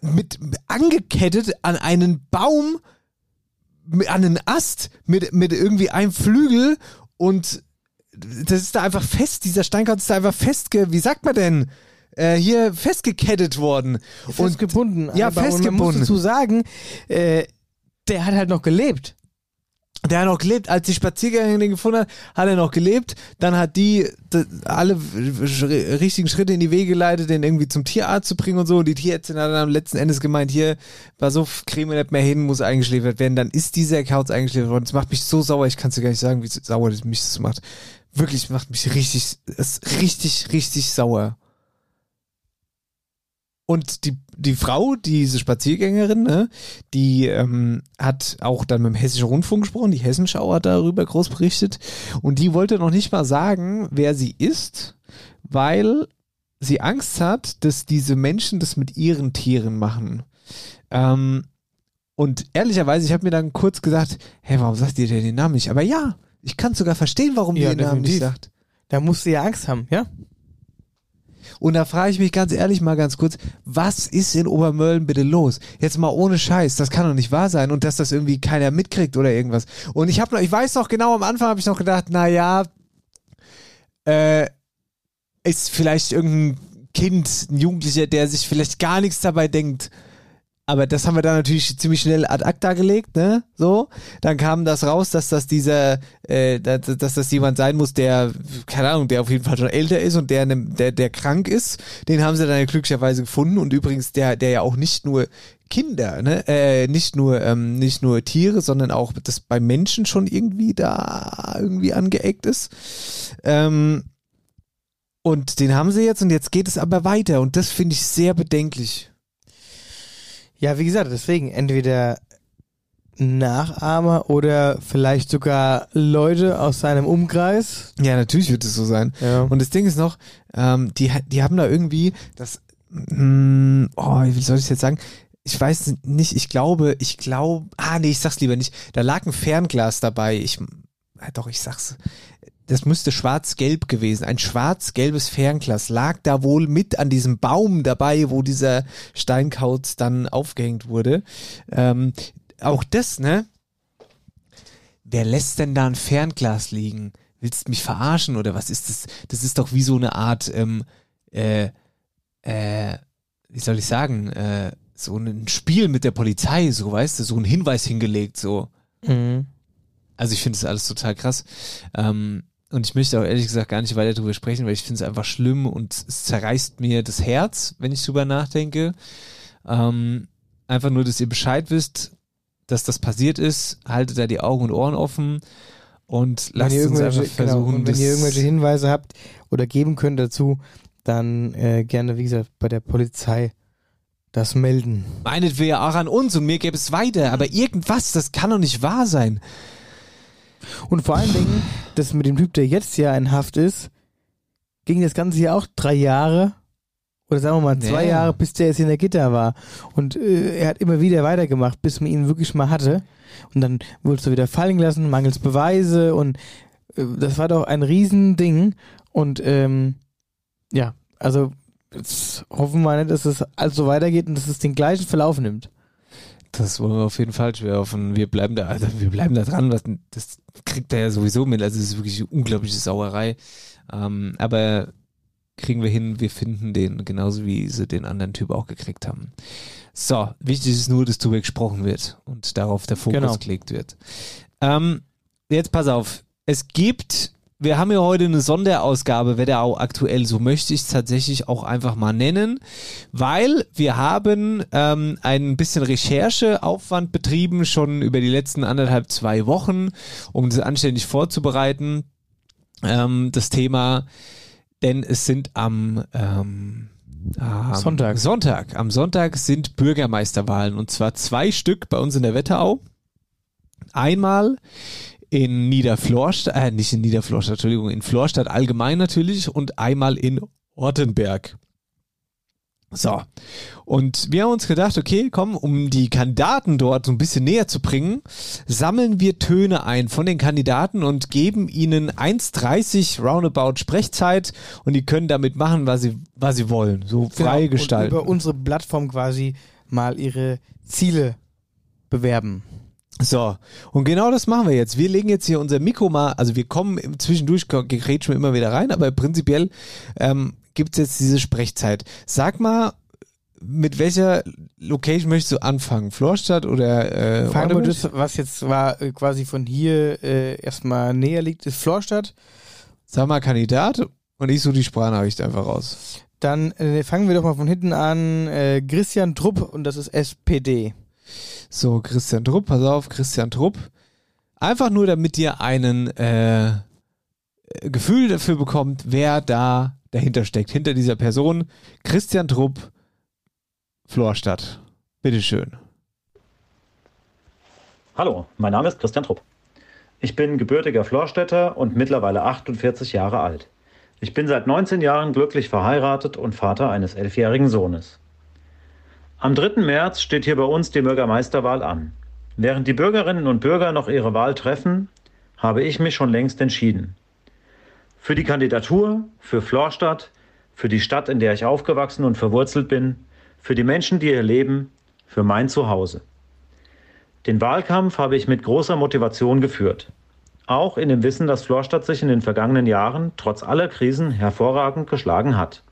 mit angekettet an einen Baum, an einen Ast mit, mit irgendwie einem Flügel und das ist da einfach fest, dieser Steinkauz ist da einfach festge, wie sagt man denn, äh, hier festgekettet worden. Festgebunden. Ja, aber, Und man festgebunden. muss dazu sagen, äh, der hat halt noch gelebt. Der hat noch gelebt, als die Spaziergängerin den gefunden hat, hat er noch gelebt. Dann hat die alle richtigen Schritte in die Wege geleitet, den irgendwie zum Tierarzt zu bringen und so. Und die Tierärztin hat dann am letzten Endes gemeint, hier, auf, kriegen wir nicht mehr hin, muss eingeschläfert werden. Dann ist dieser Kauz eingeschläfert worden. Das macht mich so sauer, ich kann es dir gar nicht sagen, wie sauer das mich das macht. Wirklich, macht mich richtig, ist richtig, richtig sauer. Und die, die Frau, diese Spaziergängerin, ne, die ähm, hat auch dann mit dem Hessischen Rundfunk gesprochen, die Hessenschau hat darüber groß berichtet und die wollte noch nicht mal sagen, wer sie ist, weil sie Angst hat, dass diese Menschen das mit ihren Tieren machen. Ähm, und ehrlicherweise, ich habe mir dann kurz gesagt, hä, warum sagt ihr denn den Namen nicht? Aber ja, ich kann sogar verstehen, warum Ja, ihr den Namen nicht sagt. Da musste ja Angst haben, ja? Und da frage ich mich ganz ehrlich mal ganz kurz, was ist in Obermölln bitte los? Jetzt mal ohne Scheiß, das kann doch nicht wahr sein und dass das irgendwie keiner mitkriegt oder irgendwas. Und ich habe noch, ich weiß noch genau, am Anfang habe ich noch gedacht, na ja, äh, ist vielleicht irgendein Kind, ein Jugendlicher, der sich vielleicht gar nichts dabei denkt. Aber das haben wir dann natürlich ziemlich schnell ad acta gelegt, ne? So. Dann kam das raus, dass das dieser, äh, dass, dass das jemand sein muss, der, keine Ahnung, der auf jeden Fall schon älter ist und der, der, der krank ist. Den haben sie dann glücklicherweise gefunden und übrigens der, der ja auch nicht nur Kinder, ne, äh, nicht nur, ähm, nicht nur Tiere, sondern auch das bei Menschen schon irgendwie da irgendwie angeeckt ist. Ähm, und den haben sie jetzt und jetzt geht es aber weiter und das finde ich sehr bedenklich. Ja, wie gesagt, deswegen entweder Nachahmer oder vielleicht sogar Leute aus seinem Umkreis. Ja, natürlich wird es so sein. Ja. Und das Ding ist noch, ähm, die, die haben da irgendwie das, mm, oh, wie soll ich das jetzt sagen? Ich weiß nicht, ich glaube, ich glaube, ah nee, ich sag's lieber nicht. Da lag ein Fernglas dabei. Ich, ah, doch, ich sag's. Das müsste schwarz-gelb gewesen. Ein schwarz-gelbes Fernglas lag da wohl mit an diesem Baum dabei, wo dieser Steinkauz dann aufgehängt wurde. Ähm, auch das, ne? Wer lässt denn da ein Fernglas liegen? Willst du mich verarschen oder was ist das? Das ist doch wie so eine Art, ähm, äh, äh, wie soll ich sagen, äh, so ein Spiel mit der Polizei, so weißt du, so ein Hinweis hingelegt, so. Mhm. Also ich finde das alles total krass. Ähm, und ich möchte auch ehrlich gesagt gar nicht weiter darüber sprechen, weil ich finde es einfach schlimm und es zerreißt mir das Herz, wenn ich drüber nachdenke. Ähm, einfach nur, dass ihr Bescheid wisst, dass das passiert ist. Haltet da die Augen und Ohren offen und lasst uns einfach genau, versuchen, und wenn ihr irgendwelche Hinweise habt oder geben könnt dazu, dann äh, gerne, wie gesagt, bei der Polizei das melden. meinet wir ja auch an uns und mir gäbe es weiter, aber irgendwas, das kann doch nicht wahr sein. Und vor allen Dingen, das mit dem Typ, der jetzt ja in Haft ist, ging das Ganze ja auch drei Jahre oder sagen wir mal zwei Ja. Jahre, bis der jetzt in der Gitter war. Und äh, er hat immer wieder weitergemacht, bis man ihn wirklich mal hatte. Und dann wurdest du wieder fallen gelassen, mangels Beweise und äh, das war doch ein Riesending. Und ähm, ja, also jetzt hoffen wir nicht, dass es alles so weitergeht und dass es den gleichen Verlauf nimmt. Das wollen wir auf jeden Fall schwer hoffen. Wir bleiben da, also wir bleiben da dran. Was, das kriegt er ja sowieso mit. Also es ist wirklich eine unglaubliche Sauerei. Ähm, aber kriegen wir hin, wir finden den, genauso wie sie den anderen Typ auch gekriegt haben. So, wichtig ist nur, dass darüber gesprochen wird und darauf der Fokus Genau. gelegt wird. Ähm, jetzt pass auf. Es gibt, wir haben ja heute eine Sonderausgabe, Wetterau aktuell, so möchte ich es tatsächlich auch einfach mal nennen, weil wir haben ähm, ein bisschen Rechercheaufwand betrieben, schon über die letzten anderthalb, zwei Wochen, um das anständig vorzubereiten, ähm, das Thema, denn es sind am ähm, am Sonntag. Sonntag. Am Sonntag sind Bürgermeisterwahlen und zwar zwei Stück bei uns in der Wetterau. Einmal in Niederflorstadt, äh, nicht in Niederflorstadt, Entschuldigung, in Florstadt allgemein natürlich und einmal in Ortenberg. So. Und wir haben uns gedacht, okay, komm, um die Kandidaten dort so ein bisschen näher zu bringen, sammeln wir Töne ein von den Kandidaten und geben ihnen 1,30 roundabout Sprechzeit und die können damit machen, was sie, was sie wollen. So frei Genau, gestalten. Und über unsere Plattform quasi mal ihre Ziele bewerben. So, und genau das machen wir jetzt. Wir legen jetzt hier unser Mikro mal, also wir kommen zwischendurch, grätschen wir immer wieder rein, aber prinzipiell ähm, gibt es jetzt diese Sprechzeit. Sag mal, mit welcher Location möchtest du anfangen? Florstadt oder äh, Fangen wir das, was jetzt war, äh, quasi von hier äh, erstmal näher liegt, ist Florstadt. Sag mal Kandidat und ich suche die Sprachnachricht einfach raus. Dann äh, fangen wir doch mal von hinten an. Äh, Christian Trupp und das ist SPD. So, Christian Trupp, pass auf, Christian Trupp. Einfach nur, damit ihr einen äh, Gefühl dafür bekommt, wer da dahinter steckt. Hinter dieser Person. Christian Trupp, Florstadt. Bitteschön. Hallo, mein Name ist Christian Trupp. Ich bin gebürtiger Florstädter und mittlerweile 48 Jahre alt. Ich bin seit 19 Jahren glücklich verheiratet und Vater eines elfjährigen Sohnes. Am 3. März steht hier bei uns die Bürgermeisterwahl an. Während die Bürgerinnen und Bürger noch ihre Wahl treffen, habe ich mich schon längst entschieden. Für die Kandidatur, für Florstadt, für die Stadt, in der ich aufgewachsen und verwurzelt bin, für die Menschen, die hier leben, für mein Zuhause. Den Wahlkampf habe ich mit großer Motivation geführt. Auch in dem Wissen, dass Florstadt sich in den vergangenen Jahren trotz aller Krisen hervorragend geschlagen hat.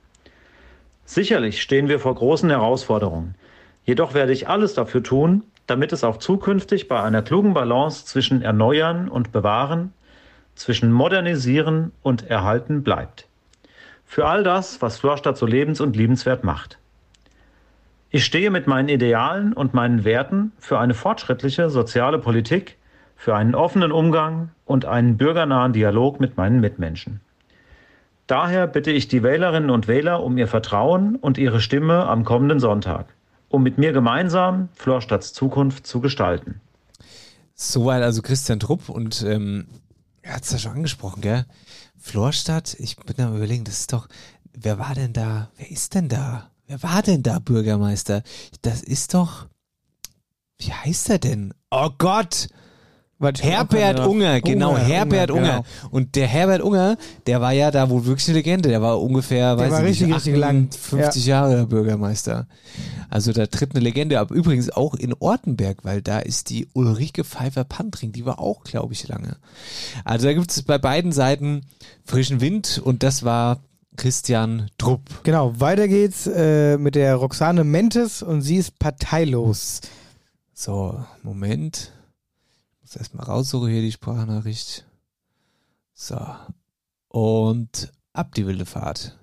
Sicherlich stehen wir vor großen Herausforderungen. Jedoch werde ich alles dafür tun, damit es auch zukünftig bei einer klugen Balance zwischen Erneuern und Bewahren, zwischen Modernisieren und Erhalten bleibt. Für all das, was Florstadt so lebens- und liebenswert macht. Ich stehe mit meinen Idealen und meinen Werten für eine fortschrittliche soziale Politik, für einen offenen Umgang und einen bürgernahen Dialog mit meinen Mitmenschen. Daher bitte ich die Wählerinnen und Wähler um ihr Vertrauen und ihre Stimme am kommenden Sonntag, um mit mir gemeinsam Florstadts Zukunft zu gestalten. Soweit also Christian Trupp und ähm, er hat es ja schon angesprochen, gell? Florstadt, ich bin am überlegen, das ist doch, wer war denn da, wer ist denn da? Wer war denn da Bürgermeister? Das ist doch, wie heißt er denn? Oh Gott! Herbert Unger, genau, Unger, Herbert Unger, Unger. genau. Und der Herbert Unger, der war ja da wohl wirklich eine Legende. Der war ungefähr, Der weiß war nicht, richtig lang. 50 Jahre Bürgermeister. Also da tritt eine Legende ab. Übrigens auch in Ortenberg, weil da ist die Ulrike Pfeiffer-Pantring, die war auch, glaube ich, lange. Also da gibt es bei beiden Seiten frischen Wind und das war Christian Trupp. Genau, weiter geht's äh, mit der Roxane Mentes und sie ist parteilos. So, Moment. Muss erstmal raussuchen hier die Sprachnachricht. So. Und ab die wilde Fahrt.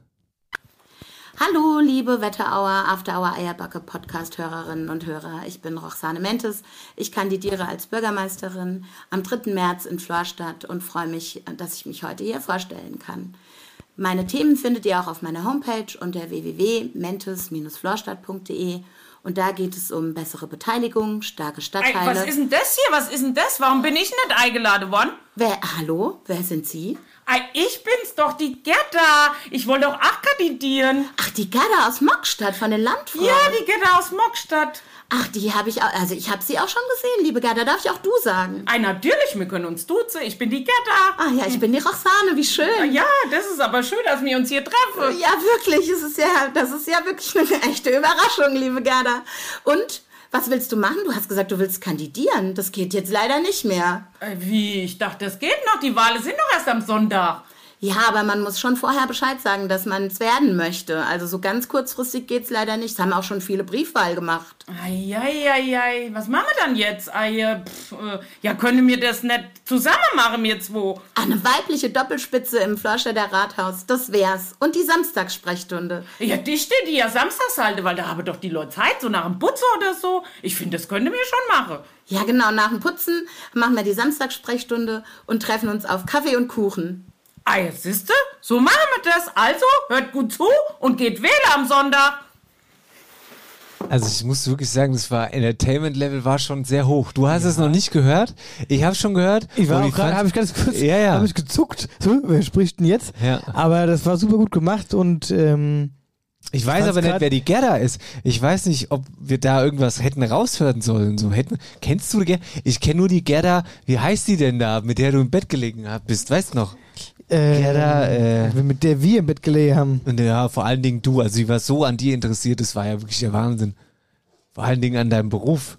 Hallo, liebe Wetterauer After Hour Eierbacke Podcast-Hörerinnen und Hörer. Ich bin Roxane Mentes. Ich kandidiere als Bürgermeisterin am 3. März in Florstadt und freue mich, dass ich mich heute hier vorstellen kann. Meine Themen findet ihr auch auf meiner Homepage unter www.mentes-florstadt.de und da geht es um bessere Beteiligung, starke Ey, Stadtteile. was ist denn das hier? Was ist denn das? Warum bin ich nicht eingeladen worden? Wer, hallo? Wer sind Sie? Ich bin's doch, die Gerda. Ich wollte doch auch kandidieren. Ach, die Gerda aus Mockstadt von den Landfrauen. Ja, die Gerda aus Mockstadt. Ach, die habe ich auch, also ich habe sie auch schon gesehen, liebe Gerda. Darf ich auch du sagen? Ey, natürlich, wir können uns duzen. Ich bin die Gerda. Ah ja, ich bin die Roxane, wie schön. Ja, das ist aber schön, dass wir uns hier treffen. Ja, wirklich, es ist ja, das ist ja wirklich eine echte Überraschung, liebe Gerda. Und was willst du machen? Du hast gesagt, du willst kandidieren. Das geht jetzt leider nicht mehr. Äh, Wie? Ich dachte, das geht noch. Die Wahlen sind doch erst am Sonntag. Ja, aber man muss schon vorher Bescheid sagen, dass man es werden möchte. Also so ganz kurzfristig geht's leider nicht. Das haben auch schon viele Briefwahl gemacht. Eieiei, was machen wir dann jetzt? Ei, äh, pf, äh, ja, können wir das nicht zusammen machen, wir zwei? Eine weibliche Doppelspitze im Florstädter Rathaus, das wär's. Und die Samstagssprechstunde. Ja, die steht die ja samstags halte, weil da haben doch die Leute Zeit, so nach dem Putzer oder so. Ich finde, das könnte mir schon machen. Ja, genau, nach dem Putzen machen wir die Samstagssprechstunde und treffen uns auf Kaffee und Kuchen. Ah, jetzt siehste, so machen wir das. Also, hört gut zu und geht wählen am Sonntag. Also ich muss wirklich sagen, das war Entertainment-Level war schon sehr hoch. Du hast es noch nicht gehört. Ich habe schon gehört. Ich war auch gerade, habe ich ganz kurz, Ja, ja. habe ich gezuckt. So, wer spricht denn jetzt? Ja. Aber das war super gut gemacht und ähm, Ich weiß aber nicht, wer die Gerda ist. Ich weiß nicht, ob wir da irgendwas hätten raushören sollen. So hätten, kennst du die Gerda? Ich kenne nur die Gerda. Wie heißt die denn da, mit der du im Bett gelegen bist? Weißt du noch? Äh, Gerda, äh, mit der wir im Bett gelegen haben. Und ja, vor allen Dingen du. Also sie war so an dir interessiert. Das war ja wirklich der Wahnsinn. Vor allen Dingen an deinem Beruf.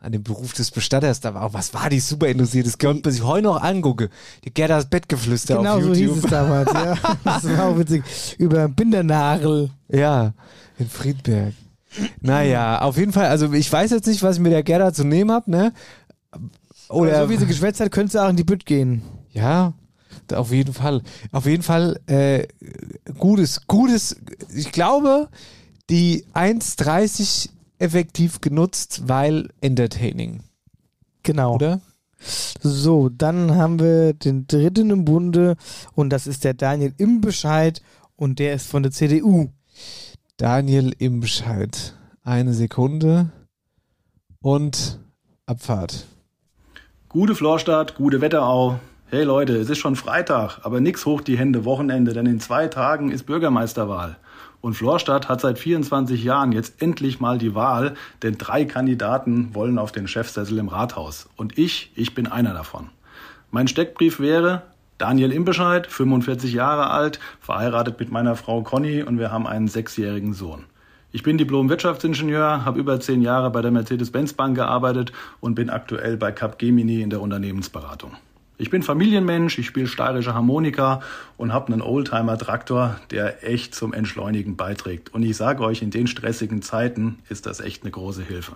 An dem Beruf des Bestatters. Da war, was war die super interessiert? Das könnte man sich heute noch angucken. Die Gerdas Bettgeflüster Genau auf so YouTube. hieß es damals, ja. Das war auch witzig. Über Bindernagel. Ja, in Friedberg. Naja, auf jeden Fall, also ich weiß jetzt nicht, was ich mit der Gerda zu nehmen hab, ne? Oder Oder so wie sie geschwätzt hat, könnte sie auch in die Bütt gehen. ja, da auf jeden Fall. Auf jeden Fall äh, gutes, gutes, ich glaube, die 1,30 effektiv genutzt, weil entertaining, Genau. oder? So, dann haben wir den dritten im Bunde und das ist der Daniel Imbescheid und der ist von der CDU. Daniel im Bescheid. Eine Sekunde und Abfahrt. Gute Florstadt, gute Wetterau. Hey Leute, es ist schon Freitag, aber nix hoch die Hände Wochenende, denn in zwei Tagen ist Bürgermeisterwahl. Und Florstadt hat seit 24 Jahren jetzt endlich mal die Wahl, denn drei Kandidaten wollen auf den Chefsessel im Rathaus. Und ich, ich bin einer davon. Mein Steckbrief wäre Daniel Imbescheid, 45 Jahre alt, verheiratet mit meiner Frau Conny und wir haben einen sechsjährigen Sohn. Ich bin Diplom-Wirtschaftsingenieur, habe über zehn Jahre bei der Mercedes-Benz Bank gearbeitet und bin aktuell bei Capgemini in der Unternehmensberatung. Ich bin Familienmensch, ich spiele steirische Harmonika und habe einen Oldtimer-Traktor, der echt zum Entschleunigen beiträgt. Und ich sage euch, in den stressigen Zeiten ist das echt eine große Hilfe.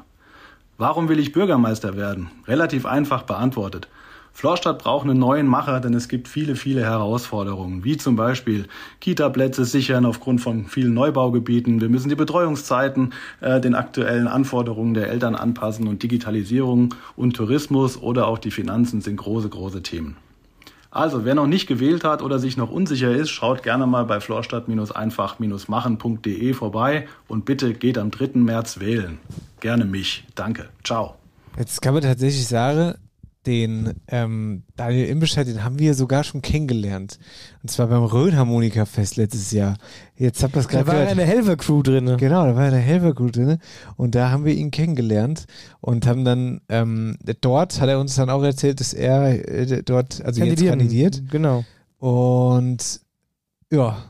Warum will ich Bürgermeister werden? Relativ einfach beantwortet. Florstadt braucht einen neuen Macher, denn es gibt viele, viele Herausforderungen, wie zum Beispiel Kita-Plätze sichern aufgrund von vielen Neubaugebieten. Wir müssen die Betreuungszeiten äh, den aktuellen Anforderungen der Eltern anpassen und Digitalisierung und Tourismus oder auch die Finanzen sind große, große Themen. Also, wer noch nicht gewählt hat oder sich noch unsicher ist, schaut gerne mal bei florstadt-einfach-machen.de vorbei und bitte geht am 3. März wählen. Gerne mich. Danke. Ciao. Jetzt kann man tatsächlich sagen, den ähm, Daniel Imbescheid, den haben wir sogar schon kennengelernt. Und zwar beim Rhön-Harmonika-Fest letztes Jahr. Jetzt habt ihr das gerade Da war gehört. eine Helfer-Crew drin. Genau, da war eine Helfer-Crew drin. Und da haben wir ihn kennengelernt und haben dann, ähm, dort hat er uns dann auch erzählt, dass er äh, dort, also jetzt kandidiert. Genau. Und ja,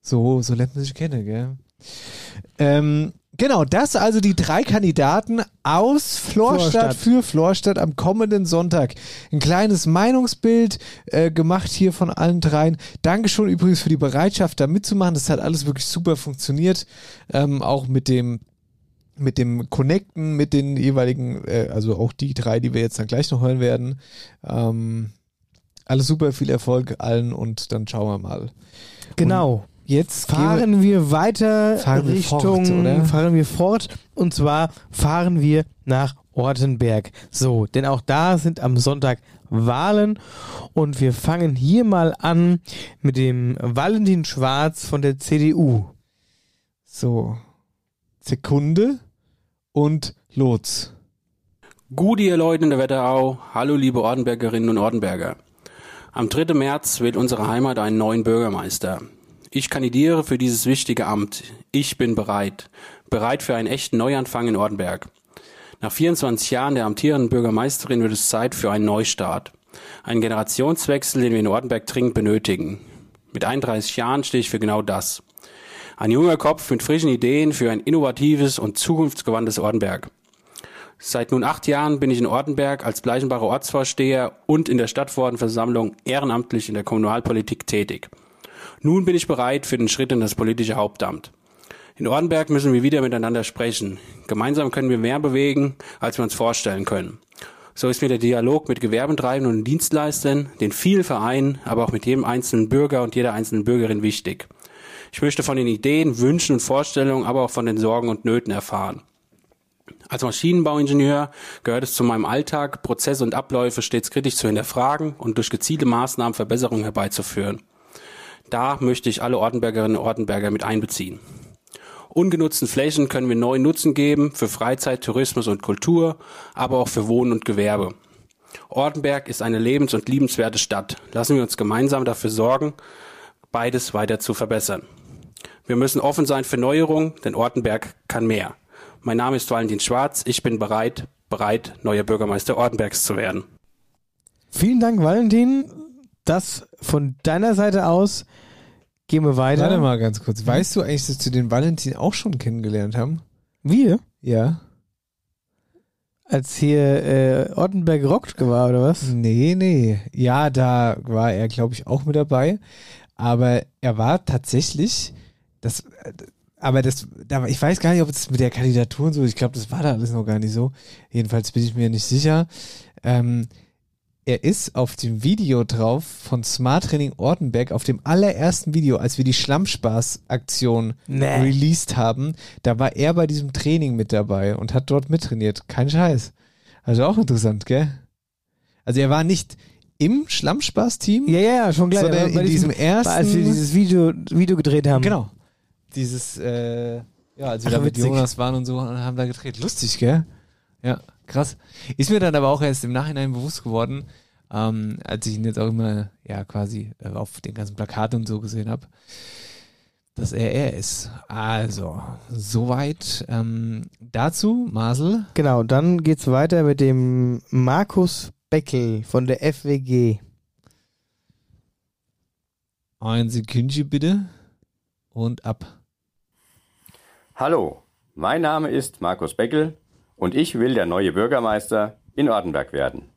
so, so lernt man sich kennen, gell? Ähm, genau, das also die drei Kandidaten aus Florstadt, Florstadt. für Florstadt am kommenden Sonntag. Ein kleines Meinungsbild äh, gemacht hier von allen dreien. Dankeschön übrigens für die Bereitschaft, da mitzumachen. Das hat alles wirklich super funktioniert. Ähm, auch mit dem mit dem Connecten mit den jeweiligen, äh, also auch die drei, die wir jetzt dann gleich noch hören werden. Ähm, alles super, viel Erfolg allen und dann schauen wir mal. Genau. Und jetzt fahren wir weiter Fahren wir Richtung, fort, oder? fahren wir fort und zwar fahren wir nach Ortenberg. So, denn auch da sind am Sonntag Wahlen und wir fangen hier mal an mit dem Valentin Schwarz von der CDU. So, Sekunde und Lots. Gut, ihr Leute in der Wetterau. Hallo, liebe Ortenbergerinnen und Ortenberger. Am 3. März wählt unsere Heimat einen neuen Bürgermeister. Ich kandidiere für dieses wichtige Amt. Ich bin bereit. Bereit für einen echten Neuanfang in Ortenberg. Nach 24 Jahren der amtierenden Bürgermeisterin wird es Zeit für einen Neustart. Einen Generationswechsel, den wir in Ortenberg dringend benötigen. Mit 31 Jahren stehe ich für genau das. Ein junger Kopf mit frischen Ideen für ein innovatives und zukunftsgewandtes Ortenberg. Seit nun acht Jahren bin ich in Ortenberg als Bleichenbacher Ortsvorsteher und in der Stadtverordnetenversammlung ehrenamtlich in der Kommunalpolitik tätig. Nun bin ich bereit für den Schritt in das politische Hauptamt. In Ortenberg müssen wir wieder miteinander sprechen. Gemeinsam können wir mehr bewegen, als wir uns vorstellen können. So ist mir der Dialog mit Gewerbetreibenden und Dienstleistern, den vielen Vereinen, aber auch mit jedem einzelnen Bürger und jeder einzelnen Bürgerin wichtig. Ich möchte von den Ideen, Wünschen und Vorstellungen, aber auch von den Sorgen und Nöten erfahren. Als Maschinenbauingenieur gehört es zu meinem Alltag, Prozesse und Abläufe stets kritisch zu hinterfragen und durch gezielte Maßnahmen Verbesserungen herbeizuführen. Da möchte ich alle Ortenbergerinnen und Ortenberger mit einbeziehen. Ungenutzten Flächen können wir neuen Nutzen geben für Freizeit, Tourismus und Kultur, aber auch für Wohnen und Gewerbe. Ortenberg ist eine lebens- und liebenswerte Stadt. Lassen wir uns gemeinsam dafür sorgen, beides weiter zu verbessern. Wir müssen offen sein für Neuerungen, denn Ortenberg kann mehr. Mein Name ist Valentin Schwarz. Ich bin bereit, bereit, neuer Bürgermeister Ortenbergs zu werden. Vielen Dank, Valentin. Das von deiner Seite aus. Gehen wir weiter. Warte mal ganz kurz. Weißt du eigentlich, dass wir den Valentin auch schon kennengelernt haben? Wir? Ja. Als hier äh, Ortenberg rockt war, oder was? Nee, nee. Ja, da war er, glaube ich, auch mit dabei. Aber er war tatsächlich, das, äh, aber das, da, ich weiß gar nicht, ob es mit der Kandidatur und so, ich glaube, das war da alles noch gar nicht so. Jedenfalls bin ich mir nicht sicher. Ähm, er ist auf dem Video drauf von Smart Training Ortenberg, auf dem allerersten Video, als wir die Schlammspaß-Aktion Nee. released haben, da war er bei diesem Training mit dabei und hat dort mittrainiert. Kein Scheiß. Also auch interessant, gell? Also er war nicht im Schlammspaß-Team, Ja, ja, ja, schon klar. sondern in diesem ersten... Als wir dieses Video, Video gedreht haben. Genau. Dieses, äh, ja, als wir Ach, da mit witzig. Jonas waren und so und haben da gedreht. Lustig, gell? Ja, krass. Ist mir dann aber auch erst im Nachhinein bewusst geworden, ähm, als ich ihn jetzt auch immer, ja, quasi äh, auf den ganzen Plakaten und so gesehen habe, dass er er ist. Also, soweit ähm, dazu, Marcel. Genau, dann geht's weiter mit dem Markus Beckel von der FWG. Ein Sekündchen bitte und ab. Hallo, mein Name ist Markus Beckel und ich will der neue Bürgermeister in Ortenberg werden.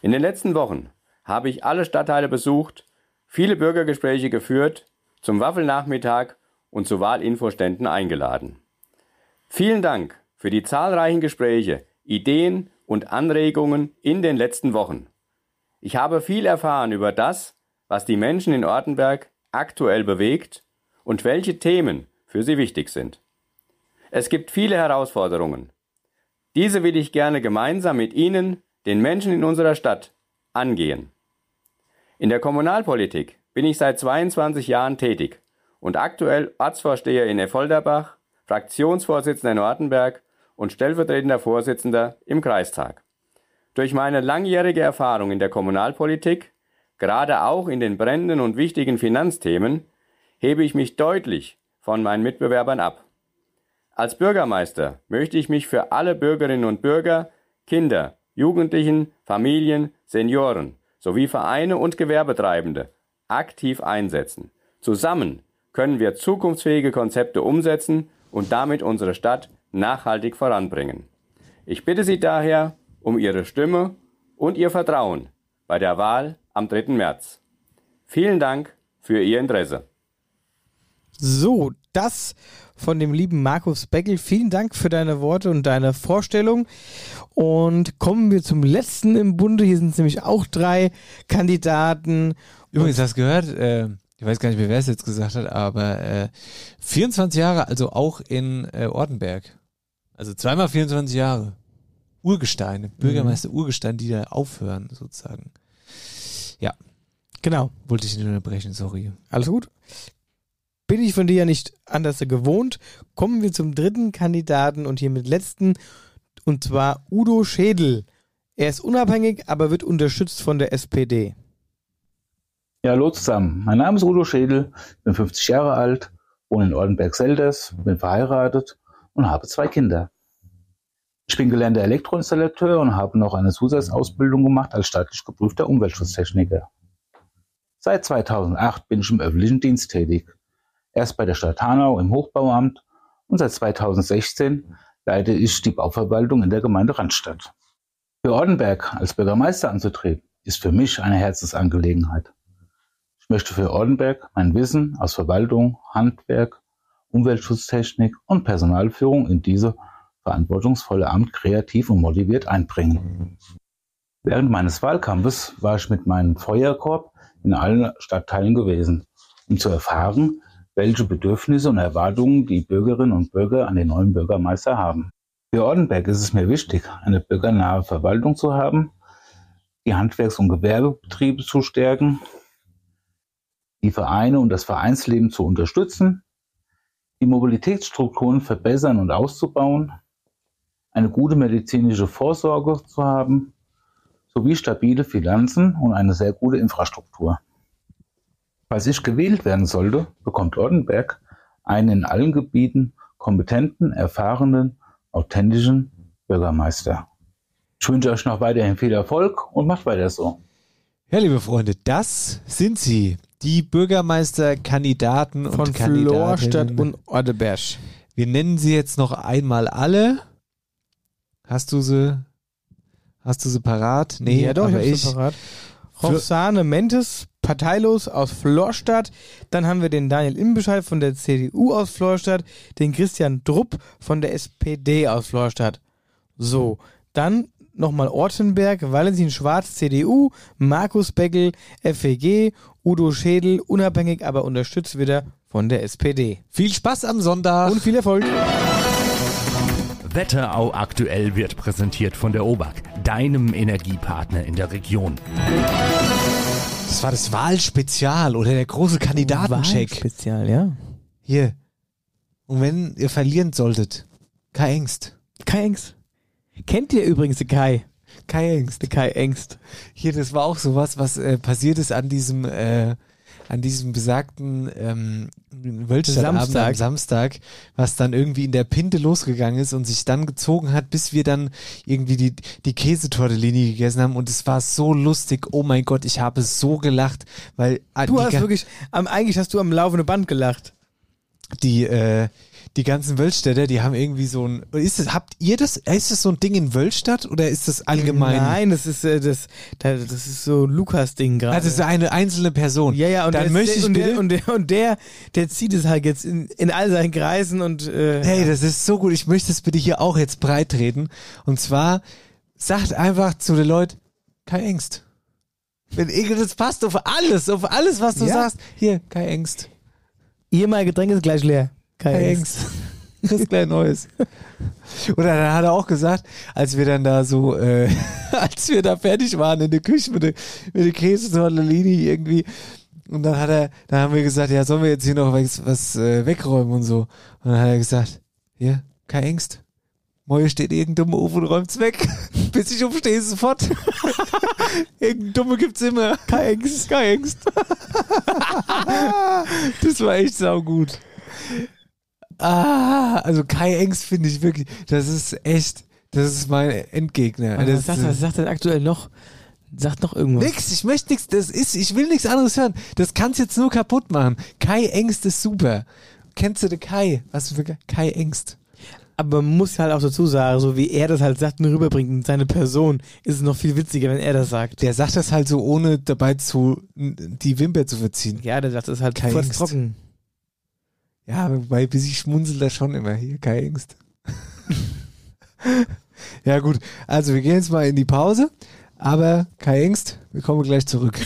In den letzten Wochen habe ich alle Stadtteile besucht, viele Bürgergespräche geführt, zum Waffelnachmittag und zu Wahlinfoständen eingeladen. Vielen Dank für die zahlreichen Gespräche, Ideen und Anregungen in den letzten Wochen. Ich habe viel erfahren über das, was die Menschen in Ortenberg aktuell bewegt und welche Themen für sie wichtig sind. Es gibt viele Herausforderungen. Diese will ich gerne gemeinsam mit Ihnen, den Menschen in unserer Stadt, angehen. In der Kommunalpolitik bin ich seit 22 Jahren tätig und aktuell Ortsvorsteher in Effolderbach, Fraktionsvorsitzender in Ortenberg und stellvertretender Vorsitzender im Kreistag. Durch meine langjährige Erfahrung in der Kommunalpolitik, gerade auch in den brennenden und wichtigen Finanzthemen, hebe ich mich deutlich von meinen Mitbewerbern ab. Als Bürgermeister möchte ich mich für alle Bürgerinnen und Bürger, Kinder, Jugendlichen, Familien, Senioren sowie Vereine und Gewerbetreibende aktiv einsetzen. Zusammen können wir zukunftsfähige Konzepte umsetzen und damit unsere Stadt nachhaltig voranbringen. Ich bitte Sie daher um Ihre Stimme und Ihr Vertrauen bei der Wahl am 3. März. Vielen Dank für Ihr Interesse. So, das von dem lieben Markus Beckel. Vielen Dank für deine Worte und deine Vorstellung. Und kommen wir zum letzten im Bunde. Hier sind nämlich auch drei Kandidaten. Übrigens, hast du gehört? Äh, ich weiß gar nicht mehr, wer es jetzt gesagt hat, aber äh, 24 Jahre, also auch in äh, Ortenberg. Also zweimal 24 Jahre. Urgesteine, Bürgermeister Mhm. Urgestein, die da aufhören, sozusagen. Ja. Genau. Wollte ich nicht unterbrechen, sorry. Alles gut? Bin ich von dir ja nicht anders gewohnt. Kommen wir zum dritten Kandidaten und hiermit letzten, und zwar Udo Schädel. Er ist unabhängig, aber wird unterstützt von der SPD. Ja, hallo zusammen. Mein Name ist Udo Schädel, bin 50 Jahre alt, wohne in Ortenberg-Selders, bin verheiratet und habe zwei Kinder. Ich bin gelernter Elektroinstallateur und habe noch eine Zusatzausbildung gemacht als staatlich geprüfter Umweltschutztechniker. Seit 2008 bin ich im öffentlichen Dienst tätig. Erst bei der Stadt Hanau im Hochbauamt und seit 2016 leite ich die Bauverwaltung in der Gemeinde Randstadt. Für Ortenberg als Bürgermeister anzutreten, ist für mich eine Herzensangelegenheit. Ich möchte für Ortenberg mein Wissen aus Verwaltung, Handwerk, Umweltschutztechnik und Personalführung in diese verantwortungsvolle Amt kreativ und motiviert einbringen. Während meines Wahlkampfes war ich mit meinem Feuerkorb in allen Stadtteilen gewesen, um zu erfahren, welche Bedürfnisse und Erwartungen die Bürgerinnen und Bürger an den neuen Bürgermeister haben. Für Ortenberg ist es mir wichtig, eine bürgernahe Verwaltung zu haben, die Handwerks- und Gewerbebetriebe zu stärken, die Vereine und das Vereinsleben zu unterstützen, die Mobilitätsstrukturen verbessern und auszubauen, eine gute medizinische Vorsorge zu haben, sowie stabile Finanzen und eine sehr gute Infrastruktur. Falls ich gewählt werden sollte, bekommt Ortenberg einen in allen Gebieten kompetenten, erfahrenen, authentischen Bürgermeister. Ich wünsche euch noch weiterhin viel Erfolg und macht weiter so. Ja, liebe Freunde, das sind sie. Die Bürgermeisterkandidaten und Von Kandidatinnen. Florstadt und Orteberg. Wir nennen sie jetzt noch einmal alle. Hast du sie? Hast du sie parat? Nee, ja, doch, aber ich. Roxane Mentes, parteilos aus Florstadt. Dann haben wir den Daniel Imbescheid von der CDU aus Florstadt, den Christian Drupp von der SPD aus Florstadt. So, dann nochmal Ortenberg, Valentin Schwarz, CDU, Markus Beckel, FEG, Udo Schädel, unabhängig, aber unterstützt wieder von der SPD. Viel Spaß am Sonntag. Und viel Erfolg. Wetterau aktuell wird präsentiert von der OBAK, deinem Energiepartner in der Region. Das war das Wahlspezial oder der große Kandidatencheck. Wahlspezial, ja. Hier. Und wenn ihr verlieren solltet, Kai Engst. Kai Engst. Kennt ihr übrigens den Kai? Kai Engst. Kai Engst. Hier, das war auch sowas, was äh, passiert ist an diesem, äh, an diesem besagten ähm, Samstag. am Samstag, was dann irgendwie in der Pinte losgegangen ist und sich dann gezogen hat, bis wir dann irgendwie die, die Käsetortellini gegessen haben und es war so lustig. Oh mein Gott, ich habe so gelacht, weil ah, Du hast wirklich, am, eigentlich hast du am laufenden Band gelacht. Die, äh, die ganzen Wölstädter, die haben irgendwie so ein. Ist es, habt ihr das? Ist das so ein Ding in Wölstadt oder ist das allgemein? Nein, das ist äh, das, da- das ist so ein Lukas-Ding gerade. Also es ist eine einzelne Person. Ja, ja, und, Dann der, möchte ich und, der, und, der, und der, der zieht es halt jetzt in, in all seinen Kreisen und äh, Hey, das ist so gut. Ich möchte es bitte hier auch jetzt breit treten. Und zwar sagt einfach zu den Leuten, keine Ängst. Wenn irgendwas passt auf alles, auf alles, was du Ja. sagst. Hier, keine Ängst. Hier mein Getränk ist gleich leer. Keine, Keine Angst. Ängst. Kriegst gleich Neues. Oder dann hat er auch gesagt, als wir dann da so, äh, als wir da fertig waren in der Küche mit der, mit der Käsetortellini irgendwie, und dann hat er, dann haben wir gesagt, ja, sollen wir jetzt hier noch was, was äh, wegräumen und so. Und dann hat er gesagt, hier, keine Angst. Moje steht irgendein Dumme auf und räumt's weg. Bis ich umstehe, ist es sofort. irgendein Dumme gibt's immer. Keine Angst, keine Angst. das war echt saugut. Ah, also Kai Engst finde ich wirklich, das ist echt, das ist mein Endgegner. Was das, sagt, was sagt er aktuell noch? Sagt noch irgendwas. Nix, ich möchte nichts, das ist, ich will nichts anderes hören. Das kannst jetzt nur kaputt machen. Kai Engst ist super. Kennst du den Kai? Was für Kai Engst? Aber man muss halt auch dazu sagen, so wie er das halt sagt und rüberbringt und seine Person, ist es noch viel witziger, wenn er das sagt. Der sagt das halt so, ohne dabei zu, die Wimper zu verziehen. Ja, der sagt das halt Engst. trocken. Ja, wobei, bis ich schmunzel da schon immer. Hier, Kai Engst. ja, gut. Also, wir gehen jetzt mal in die Pause. Aber Kai Engst, wir kommen gleich zurück.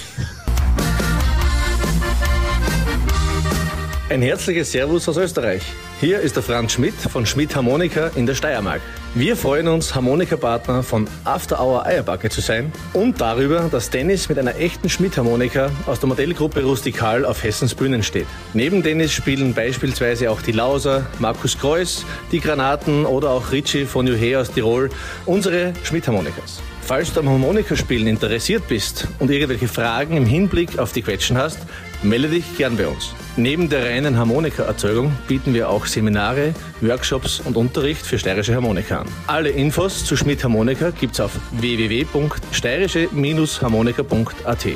Ein herzliches Servus aus Österreich. Hier ist der Franz Schmidt von Schmidt Harmonika in der Steiermark. Wir freuen uns, Harmonikapartner von After Hour Eierbacke zu sein und darüber, dass Dennis mit einer echten Schmidt-Harmonika aus der Modellgruppe Rustikal auf Hessens Bühnen steht. Neben Dennis spielen beispielsweise auch die Lauser, Markus Kreuz, die Granaten oder auch Ritchie von Juhe aus Tirol unsere Schmidt-Harmonikas. Falls du am Harmonikaspielen interessiert bist und irgendwelche Fragen im Hinblick auf die Quetschen hast, melde dich gern bei uns. Neben der reinen Harmonikaerzeugung bieten wir auch Seminare, Workshops und Unterricht für steirische Harmonika an. Alle Infos zu Schmidt Harmonika gibt's auf www.steirische-harmonika.at.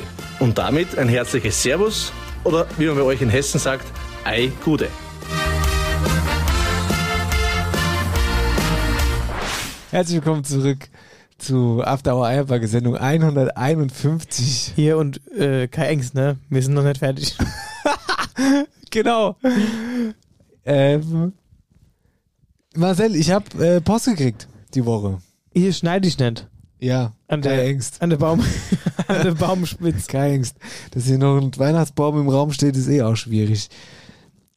Und damit ein herzliches Servus oder wie man bei euch in Hessen sagt, Ei Gude. Herzlich willkommen zurück zu After Hour Eierbacke Sendung 151. Hier und äh, Kai Engst, ne? Wir sind noch nicht fertig. genau. Ähm, Marcel, ich habe äh, Post gekriegt die Woche. Hier schneide ich nicht. Ja, An Kai der, Engst. An der Baum, an der Baumspitze. Keine Angst. Dass hier noch ein Weihnachtsbaum im Raum steht, ist eh auch schwierig.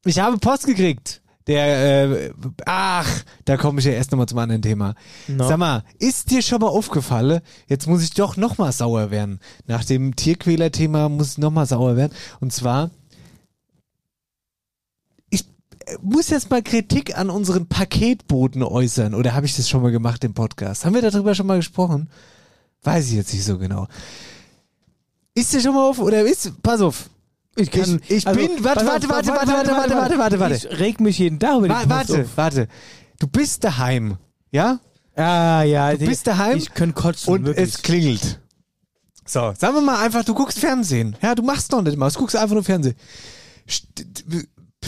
Ich habe Post gekriegt. Der, äh, ach, da komme ich ja erst nochmal zum anderen Thema. No. Sag mal, ist dir schon mal aufgefallen, jetzt muss ich doch nochmal sauer werden. Nach dem Tierquäler-Thema muss ich nochmal sauer werden. Und zwar, muss jetzt mal Kritik an unseren Paketboten äußern. Oder habe ich das schon mal gemacht im Podcast? Haben wir darüber schon mal gesprochen? Weiß ich jetzt nicht so genau. Ist dir schon mal auf, oder ist, pass auf. Ich, kann, ich, ich also, bin, warte, auf, warte, warte, warte, warte, warte, warte, warte. Ich reg mich jeden Tag über die Post Warte, auf. warte. Du bist daheim, ja? Ah, ja. Du bist daheim Ich könnte kotzen, und wirklich. es klingelt. So, sagen wir mal einfach, du guckst Fernsehen. Ja, du machst doch nicht mal, du guckst einfach nur Fernsehen.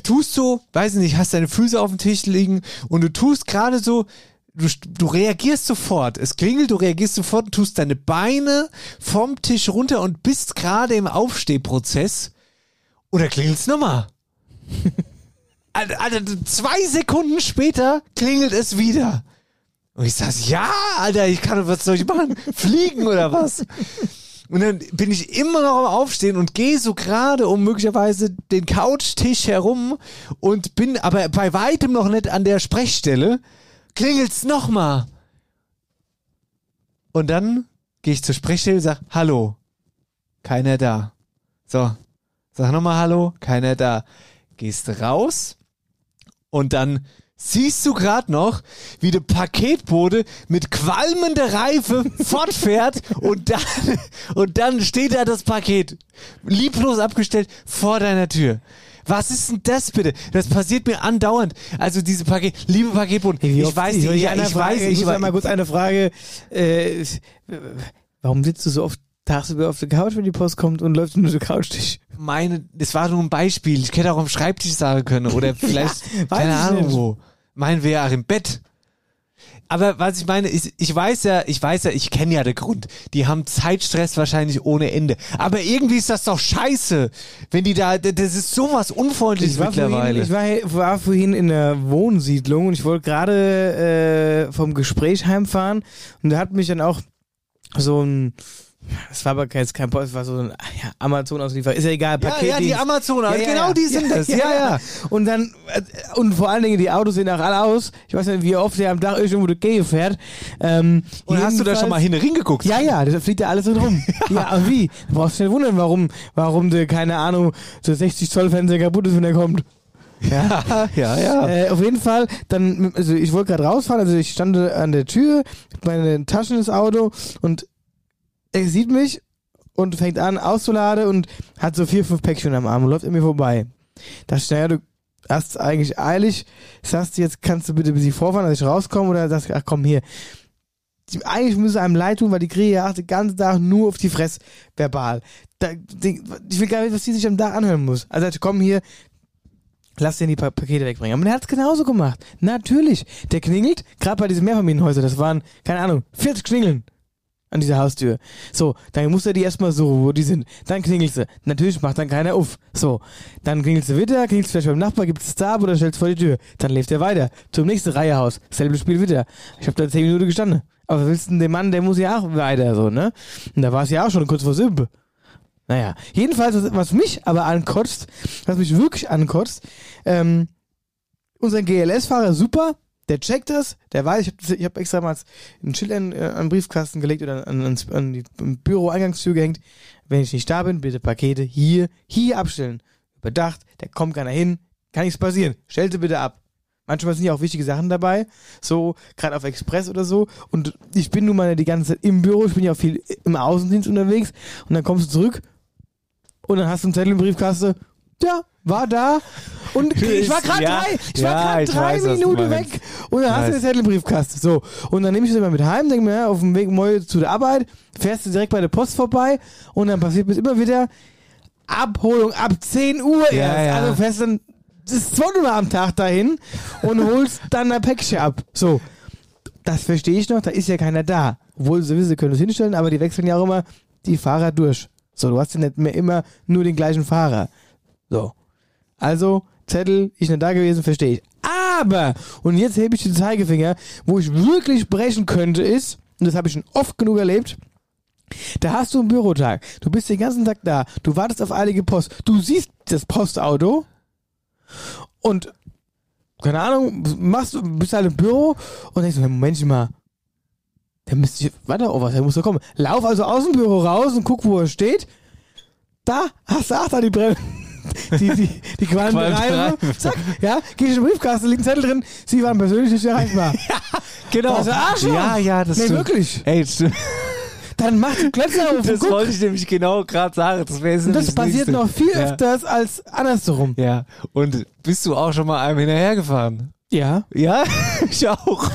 Tust so, weiß ich nicht, hast deine Füße auf dem Tisch liegen und du tust gerade so, du, du reagierst sofort. Es klingelt, du reagierst sofort, tust deine Beine vom Tisch runter und bist gerade im Aufstehprozess. Oder klingelt's nochmal? Alter, zwei Sekunden später klingelt es wieder. Und ich sag, ja, Alter, ich kann, was soll ich machen? Fliegen oder was? Und dann bin ich immer noch am Aufstehen und gehe so gerade um möglicherweise den Couchtisch herum und bin aber bei weitem noch nicht an der Sprechstelle. Klingelt's nochmal. Und dann gehe ich zur Sprechstelle und sag, hallo. Keiner da. So. Sag nochmal Hallo. Keiner da. Gehst raus und dann siehst du gerade noch, wie der Paketbote mit qualmender Reife fortfährt und dann, und dann steht da das Paket, lieblos abgestellt, vor deiner Tür. Was ist denn das bitte? Das passiert mir andauernd. Also diese Paket, liebe Paketboten, Wie ich weiß nicht, ich, ich, ich Frage, weiß, ich ich muss einmal weiß, kurz eine Frage. Äh, warum sitzt du so oft tagsüber auf der Couch, wenn die Post kommt und läuft nur der Couchtisch. Meine, das war nur ein Beispiel. Ich hätte auch am Schreibtisch sagen können oder vielleicht, Ja, keine Ahnung nicht. wo. Meinen wir auch im Bett. Aber was ich meine, ist, ich weiß ja, ich weiß ja, ich kenne ja den Grund. Die haben Zeitstress wahrscheinlich ohne Ende. Aber irgendwie ist das doch scheiße, wenn die da, das ist sowas Unfreundliches Ich war, mittlerweile. vorhin, ich war, war vorhin in der Wohnsiedlung und ich wollte gerade äh, vom Gespräch heimfahren und da hat mich dann auch so ein es war aber jetzt kein Post, es war so ein ja, Amazon-Auslieferer. Ist ja egal, Ja, Paket. ja, die Amazoner, genau die sind das. Ja, ja. Und dann, äh, und vor allen Dingen, die Autos sehen auch alle aus. Ich weiß nicht, wie oft der am Tag irgendwo durch Gegend fährt. Ähm, Und hast du da schon mal hin hingeguckt? Ja, ja, da fliegt ja alles so rum. ja, aber wie? Du brauchst dich nicht wundern, warum, warum der, keine Ahnung, so 60 Zoll Fernseher kaputt ist, wenn der kommt. Ja, ja, ja. Äh, auf jeden Fall, dann, also ich wollte gerade rausfahren, also ich stand an der Tür, meine Taschen ins Auto und er sieht mich und fängt an auszuladen und hat so vier, fünf Päckchen am Arm und läuft an mir vorbei. Da ich, naja, du hast eigentlich eilig, sagst du jetzt, kannst du bitte bis ich vorfahren, dass ich rauskomme oder sagst ach komm hier. Die- Eigentlich müsste einem leid tun, weil die kriege ja den ganzen Tag nur auf die Fresse verbal. Da, die, ich will gar nicht, was die sich am Tag anhören muss. Also ich komm hier, lass dir die pa Pakete wegbringen. Aber hat es genauso gemacht. Natürlich. Der klingelt, gerade bei diesen Mehrfamilienhäusern, das waren, keine Ahnung, 40 Klingeln an dieser Haustür. So, dann muss er die erstmal suchen, wo die sind. Dann klingelst du. Natürlich macht dann keiner auf. So, dann klingelst du wieder, klingelst vielleicht beim Nachbar, gibst es da oder stellst vor die Tür. Dann lebt er weiter. Zum nächsten Reihehaus. Selbes Spiel wieder. Ich habe da 10 Minuten gestanden. Aber was willst du denn, der Mann, der muss ja auch weiter, so, ne? Und da war es ja auch schon kurz vor Simpe. Naja, jedenfalls, was, was mich aber ankotzt, was mich wirklich ankotzt, ähm, unser GLS-Fahrer super, der checkt das, der weiß, ich habe hab extra mal ein Schild an, äh, an den Briefkasten gelegt oder an, an, an die Büro-Eingangstür gehängt. Wenn ich nicht da bin, bitte Pakete hier, hier abstellen. Überdacht, da kommt keiner hin, kann nichts passieren. Stellte bitte ab. Manchmal sind ja auch wichtige Sachen dabei, so gerade auf Express oder so. Und ich bin nun mal die ganze Zeit im Büro, ich bin ja auch viel im Außendienst unterwegs. Und dann kommst du zurück und dann hast du einen Zettel im Briefkasten. Ja, war da. Und ich war gerade Ja, drei, ich ja, war ich drei weiß, Minuten weg. Und dann hast du den Zettel im Briefkasten. So. Und dann nehme ich das immer mit heim, denke mir, auf dem Weg morgen zu der Arbeit, fährst du direkt bei der Post vorbei und dann passiert mir immer wieder Abholung ab 10 Uhr Ja, erst. Also fährst dann das zweite Mal am Tag dahin und holst dann ein Päckchen ab. So. Das verstehe ich noch, da ist ja keiner da. Obwohl sie wissen, sie können es hinstellen, aber die wechseln ja auch immer die Fahrer durch. So, du hast ja nicht mehr immer nur den gleichen Fahrer. So. Also, Zettel, ich nicht da gewesen, verstehe ich. Aber, und jetzt hebe ich den Zeigefinger, wo ich wirklich brechen könnte, ist, und das habe ich schon oft genug erlebt, da hast du einen Bürotag, du bist den ganzen Tag da, du wartest auf eilige Post, du siehst das Postauto und, keine Ahnung, machst du, bist halt im Büro und denkst, Moment mal, der müsste, warte, oh was, der muss doch kommen. Lauf also aus dem Büro raus und guck, wo er steht. Da hast du, ach, da die Bremse. Die, die, die qualmende Reife. Reife. Zack, ja, geh ich in den Briefkasten, liegt ein Zettel drin, sie waren persönlich nicht erreichbar. Genau. Also Arschloch. Ja, ja, das Nee, stimmt. wirklich. Ey, das stimmt. Dann mach die Klötze auf und Das guck. wollte ich nämlich genau gerade sagen. Das wäre Und das passiert Nächste. noch viel ja. öfters als andersrum. Ja. Und bist du auch schon mal einem hinterhergefahren? Ja. Ja, ich auch.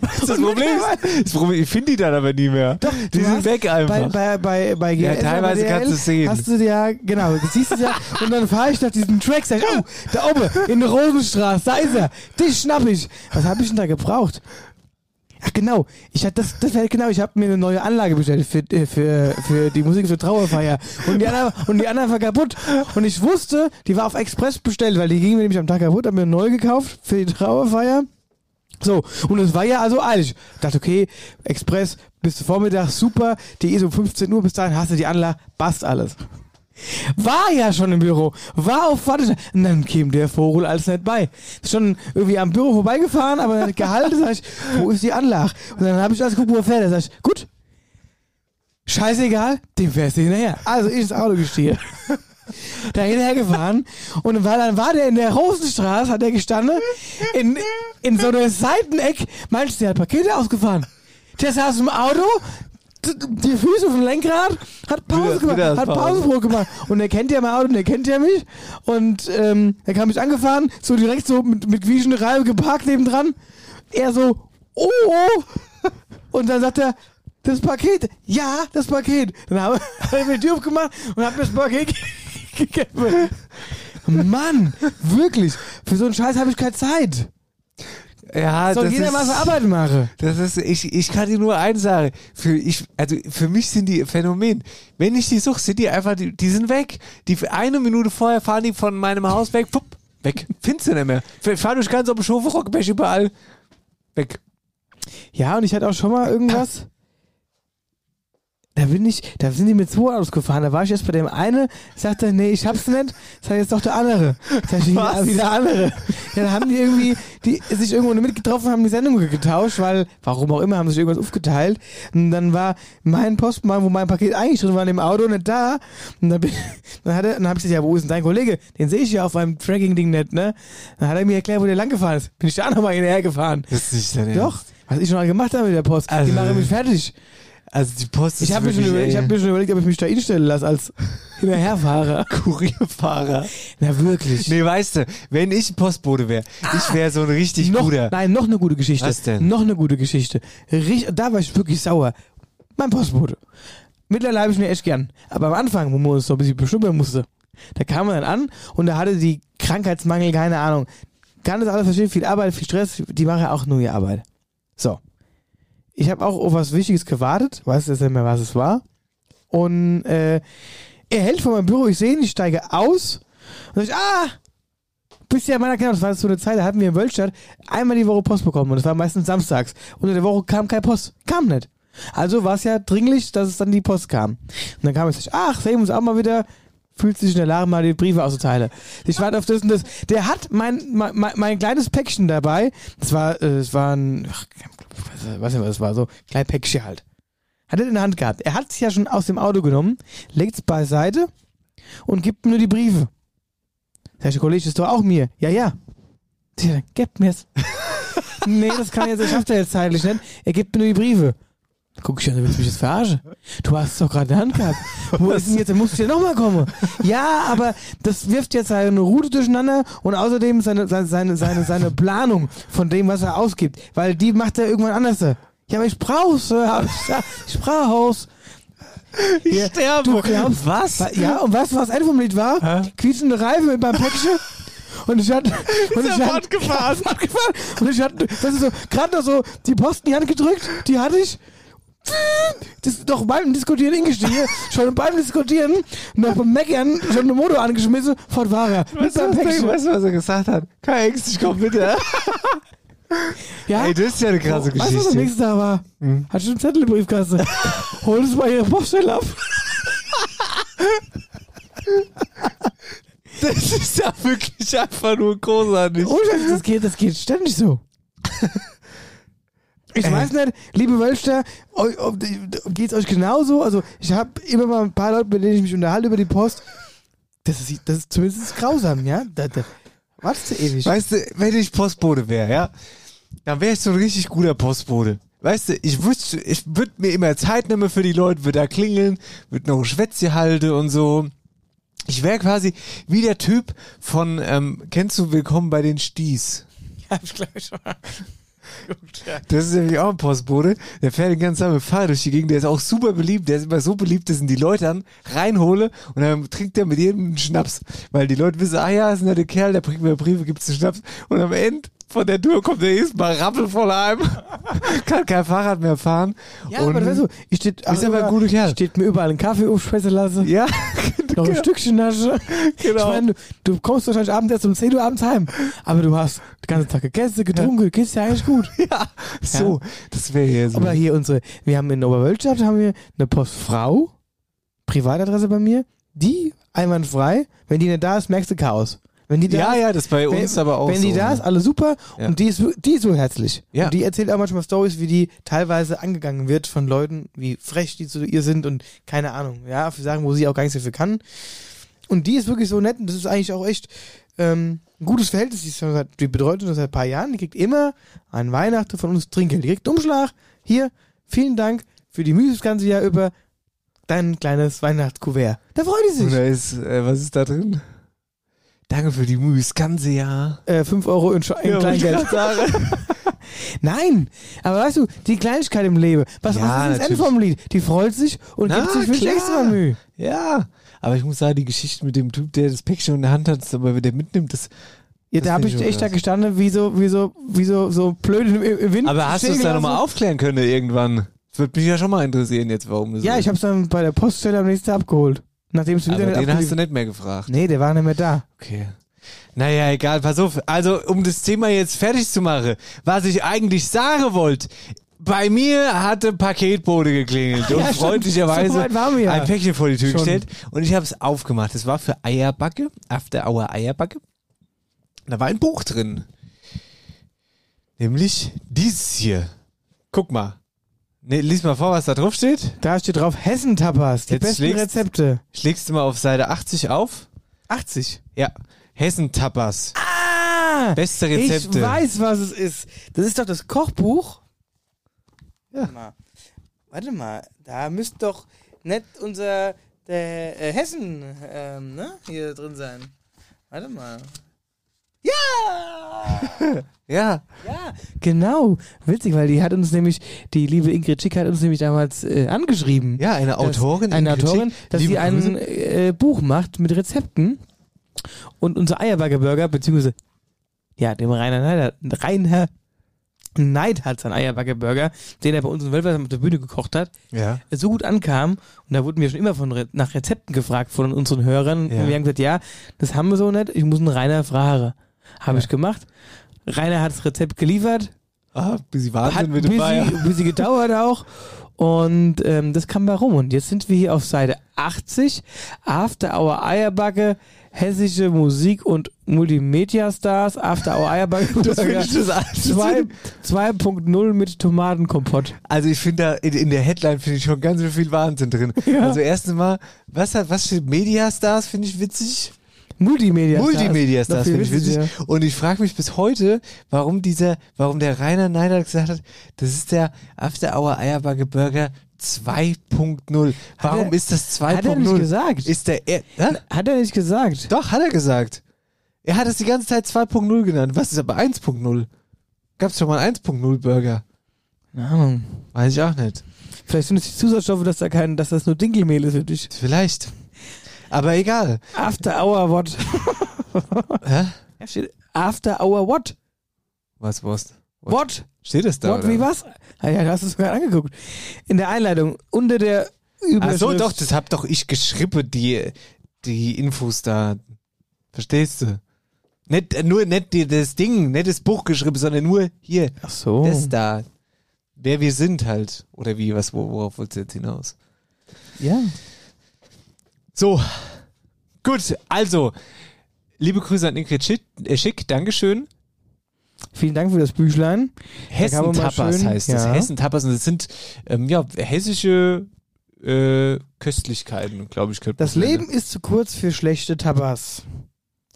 Was ist das Problem? Das Problem ich finde die dann aber nie mehr. Doch, die du sind weg einfach. Bei, bei, bei, bei Ja, GLS teilweise bei kannst du es sehen. Hast du ja, genau, du siehst es ja. und dann fahre ich nach diesem Track, sag, oh, da oben, in der Rosenstraße, da ist er. Dich schnapp ich. Was habe ich denn da gebraucht? Ach genau, ich hatte das, das wäre genau, ich habe mir eine neue Anlage bestellt für, äh, für, für die Musik für Trauerfeier und die andere und die andere war kaputt und ich wusste, die war auf Express bestellt, weil die ging mir nämlich am Tag kaputt, habe mir eine neue gekauft für die Trauerfeier. So, und es war ja also eilig. Ich dachte, okay, Express bis Vormittag, super, die ist um 15 Uhr, bis dahin hast du die Anlage, passt alles. War ja schon im Büro, war auf Warteschlange. Und dann kam der Vogel alles nicht bei. Schon irgendwie am Büro vorbeigefahren, aber nicht gehalten, sag ich, wo ist die Anlage? Und dann habe ich alles geguckt, wo er fährt. Da sag ich, gut, scheißegal, dem fährst du hinterher. Also ich ins Auto gestiegen. da hinterher gefahren und weil dann war der in der Rosenstraße, hat er gestanden, in, in so einer Seiteneck, meinst du, der hat Pakete ausgefahren. Der saß im Auto, die Füße auf dem Lenkrad, hat Pause Wieder- gemacht, hat Pause. Pausenbrot gemacht. Und er kennt ja mein Auto und er kennt ja mich. Und ähm, er kam mich angefahren, so direkt so mit, mit quietschender Reihe geparkt nebendran. Er so, oh, oh. Und dann sagt er, das Paket, ja, das Paket. Dann habe hab ich mir die Tür aufgemacht und habe mir das Paket gegeben. Mann, wirklich, für so einen Scheiß habe ich keine Zeit. Ja, Soll das jeder ist, mal seine Arbeit machen. Das ist, ich, ich kann dir nur eins sagen. Für, ich, also für mich sind die Phänomen. Wenn ich die suche, sind die einfach, die, die sind weg. Die eine Minute vorher fahren die von meinem Haus weg, pupp, weg. Findest du nicht mehr. Ich fahr durch ganz auf dem Schofe, überall. Weg. Ja, und ich hatte auch schon mal irgendwas. Da bin ich, da sind die mit zwei Autos gefahren. Da war ich erst bei dem eine, sagte, nee, ich hab's nicht. Sag jetzt doch der andere. Sag ich, ja, wie der andere. Ja, dann haben die irgendwie, die sich irgendwo mitgetroffen, haben die Sendung getauscht, weil, warum auch immer, haben sich irgendwas aufgeteilt. Und dann war mein Postmann, wo mein Paket eigentlich drin war, in dem Auto nicht da. Und dann, bin, dann, hat er, dann hab ich gesagt, ja, wo ist denn dein Kollege? Den sehe ich ja auf meinem Tracking-Ding nicht, ne? Dann hat er mir erklärt, wo der lang gefahren ist. Bin ich da nochmal hinterher gefahren. Das ist nicht dein Doch. Was ich schon mal gemacht habe mit der Post. Also- die machen mich fertig. Also die Post ist Ich habe mir, schon überlegt- ich hab mir schon überlegt, ob ich mich da hinstellen lasse als Hinterherfahrer. Kurierfahrer. Na wirklich. Nee, weißt du, wenn ich ein Postbote wäre, ich wäre so ein richtig noch, guter. Nein, noch eine gute Geschichte. Was denn? Noch eine gute Geschichte. Richt, da war ich wirklich sauer. Mein Postbote. Mittlerweile habe ich ihn echt gern. Aber am Anfang, wo man uns so ein bisschen bestimmen musste, da kam man dann an und da hatte die Krankheitsmangel, keine Ahnung. Kann das alles verstehen, viel Arbeit, viel Stress, die machen ja auch nur ihre Arbeit. So. Ich habe auch auf was Wichtiges gewartet, weiß jetzt nicht mehr, was es war. Und äh, er hält vor meinem Büro, ich sehe ihn, ich steige aus und ich, ah, bist ja in meiner Kinder, das war so eine Zeit, da hatten wir in Wölstadt einmal die Woche Post bekommen und das war meistens samstags. Unter der Woche kam keine Post, kam nicht. Also war es ja dringlich, dass es dann die Post kam. Und dann kam ich, ach, sehen wir uns auch mal wieder, fühlt sich in der Lage, mal die Briefe auszuteilen. Ich warte auf das und das. Der hat mein, mein, mein, kleines Päckchen dabei, das war, äh, das war ein, ach, weiß nicht, was das war, so ein kleines Päckchen halt. Hat er in der Hand gehabt. Er hat es ja schon aus dem Auto genommen, legt es beiseite und gibt mir nur die Briefe. Sag ich, der Kollege, das ist doch auch mir. Ja, ja. Tja, gib mir's. nee, das kann jetzt, das schafft er jetzt zeitlich nicht. Er gibt mir nur die Briefe. Guck ich an, du willst mich jetzt verarschen. Du hast es doch gerade in der Hand gehabt. Wo ist denn jetzt? Dann musst du ja nochmal kommen. Ja, aber das wirft jetzt seine Route durcheinander und außerdem seine, seine, seine, seine, seine Planung von dem, was er ausgibt. Weil die macht er irgendwann anders. Ja, aber ich brauch's. hab Ich, brauch's. Ich sterbe. Du glaubst, was? Ja, und weißt du, was ein vom Lied war? Quietschende Reifen mit meinem Päckchen. Und ich hatte. Und Ist ich hatte fortgefahren? fortgefahren. Und ich hatte, das ist so, gerade noch so, die Posten in die Hand gedrückt, die hatte ich. Das ist doch beim Diskutieren hingestiegen. schon beim Diskutieren, noch beim Meckern, schon den Motor angeschmissen, fort war er. Mit Weißt du, was, der- was er gesagt hat? Keine Ängste, ich komm bitte. Ja? Ey, das ist ja eine krasse Weißt du, was am Geschichte. nächsten Tag war? Hat schon einen Zettel im Briefkasten. Hol es mal ihre Poststelle ab. Das ist ja wirklich einfach nur großartig. Oh, das geht, das geht ständig so. Ich weiß nicht, liebe Wölster, ob- geht's euch genauso? Also, ich habe immer mal ein paar Leute, mit denen ich mich unterhalte über die Post. Das ist, das ist zumindest grausam, ja? Da, da, wartest du ewig? Weißt du, wenn ich Postbote wäre, ja, dann wäre ich so ein richtig guter Postbote. Weißt du, ich wüsste, ich würde mir immer Zeit nehmen für die Leute, würde da klingeln, würde noch ein Schwätzchen halten und so. Ich wäre quasi wie der Typ von, ähm, kennst du Willkommen bei den Sties? Hab ich gleich schon ja. Das ist nämlich auch ein Postbote. Der fährt den ganzen Tag mit Fahrrad durch die Gegend. Der ist auch super beliebt. Der ist immer so beliebt, dass ihn die Leute dann reinhole und dann trinkt er mit jedem einen Schnaps. Weil die Leute wissen, ah ja, ist ein netter Kerl, der bringt mir Briefe, gibt's einen Schnaps. Und am Ende von der Tour kommt er erstmal rappelvoll heim. Kann kein Fahrrad mehr fahren. Ja, und aber weißt du, ich steht, Ist aber ein guter Kerl. steht mir überall ein Kaffee aufspeisen lassen. Ja, noch ein Stückchen Nasche. Genau. Ich meine, du, du kommst wahrscheinlich abends erst um 10 Uhr abends heim. Aber du hast den ganzen Tag gegessen, getrunken, geht's dir eigentlich gut. ja, so, das wäre hier so. Aber hier unsere, wir haben in Oberwölstadt haben wir eine Postfrau, Privatadresse bei mir, die einwandfrei, wenn die nicht da ist, merkst du Chaos. Wenn die da Ja, ist, ja, das ist bei wenn, uns aber auch Wenn die so, da ne? ist, alles super Ja. und die ist, die ist so herzlich. Ja. Und die erzählt auch manchmal Stories, wie die teilweise angegangen wird von Leuten, wie frech die zu ihr sind und keine Ahnung, ja, für Sachen, wo sie auch gar nichts dafür kann. Und die ist wirklich so nett und das ist eigentlich auch echt ähm, ein gutes Verhältnis. Die, ist schon seit, die betreut uns seit ein paar Jahren. Die kriegt immer an Weihnachten von uns Trinkgeld. Die kriegt Umschlag. Hier, vielen Dank für die Mühe das ganze Jahr über dein kleines Weihnachtskuvert. Da freut die Und sich. da ist, äh, was ist da drin? Danke für die Mühe, das ganze Jahr. Äh, 5 Euro in, Sch- in Ja, Kleingeld. Nein, aber weißt du, die Kleinigkeit im Leben. Was, Ja, was ist das Ende vom Lied? Die freut sich und Na, gibt sich wirklich klar. extra Mühe. Ja, aber ich muss sagen, die Geschichte mit dem Typ, der das Päckchen in der Hand hat, aber wenn der mitnimmt, das. Ja, das da habe ich echt da gestanden, wie so, wie so, wie so, so blöd im, Wind. Aber hast du es dann gelassen. nochmal aufklären können irgendwann? Das würde mich ja schon mal interessieren jetzt, warum das Ja, so ich habe es dann bei der Poststelle am nächsten Tag abgeholt. Nachdem Aber wieder den hast du abgeliefert- nicht mehr gefragt. Nee, der war nicht mehr da. Okay. Naja, egal, pass auf. Also, um das Thema jetzt fertig zu machen, was ich eigentlich sagen wollte. Bei mir hatte Paketbote geklingelt Ja, und stimmt. freundlicherweise So ja. ein Päckchen vor die Tür Schon. gestellt und ich habe es aufgemacht. Es war für Eierbacke, After Hour Eierbacke. Da war ein Buch drin. Nämlich dieses hier. Guck mal. Ne, lies mal vor, was da drauf steht. Da steht drauf Hessen-Tapas, die Jetzt besten schlägst- Rezepte. Schlägst du mal auf Seite 80 auf? 80? Ja. Hessen-Tapas. Ah! Beste Rezepte. Ich weiß, was es ist. Das ist doch das Kochbuch. Ja. Warte mal, Warte mal da müsste doch nicht unser der äh, Hessen ähm, ne? hier drin sein. Warte mal. Ja! Ja. Ja, genau. Witzig, weil die hat uns nämlich, die liebe Ingrid Schick hat uns nämlich damals äh, angeschrieben. Ja, eine dass- Autorin, Eine Ingrid Autorin, Schick. dass sie ein äh, Buch macht mit Rezepten und unser Eierbacke-Burger, beziehungsweise, ja, dem Rainer Neider, Rainer Neid hat sein Eierbacke-Burger, den er bei uns in Wölfersheim auf der Bühne gekocht hat, Ja. so gut ankam, und da wurden wir schon immer von Re nach Rezepten gefragt von unseren Hörern, Ja. und wir haben gesagt, ja, das haben wir so nicht, ich muss einen Rainer fragen. Habe ich gemacht. Rainer hat das Rezept geliefert. Ah, bisschen Wahnsinn hat mit ein dabei. bisschen, gedauert auch. Und ähm, das kam bei rum. Und jetzt sind wir hier auf Seite 80. After Hour Eierbacke, hessische Musik und Multimedia-Stars. After Hour Eierbacke. Das finde ich das alles. Zwei- 2.0 mit Tomatenkompott. Also ich finde da in, in der Headline finde ich schon ganz viel Wahnsinn drin. Also erstens mal, was hat, was steht Mediastars, finde ich witzig. Multimedia Multimedia-Stars Noch viel finde ich witzig. Und ich frage mich bis heute, warum dieser, warum der Rainer Neider gesagt hat, das ist der After Hour Eierbacke Burger 2.0. Warum er- ist das 2.0? Hat er nicht gesagt. Ist der, er, Hä? Hat er nicht gesagt. Doch, hat er gesagt. Er hat es die ganze Zeit 2.0 genannt. Was ist aber 1.0? Gab es schon mal einen 1.0 Burger? Ahnung. Weiß ich auch nicht. Vielleicht sind es die Zusatzstoffe, dass da kein, dass das nur Dinkelmehl ist für dich. Vielleicht. Aber egal. After Hour what? Hä? Ja, steht After Hour what? Was, was? What? Steht es da? What oder? wie was? Ah, ja, du hast es sogar angeguckt. In der Einleitung, unter der Ach Überschrift. so, doch, das hab doch ich geschrieben, die, die Infos da. Verstehst du? Nicht, nur nicht die, das Ding, nicht das Buch geschrieben, sondern nur hier. Ach so. Das da. Wer wir sind halt. Oder wie, was, wo- worauf wolltest du jetzt hinaus? Ja. So. Gut, also. Liebe Grüße an Ingrid Schick, äh, Schick Dankeschön. Vielen Dank für das Büchlein. Hessen Tapas heißt es. ja. Hessen Tapas und das sind ähm, ja hessische äh, Köstlichkeiten, glaube ich. Das Leben ist zu kurz für schlechte Tapas.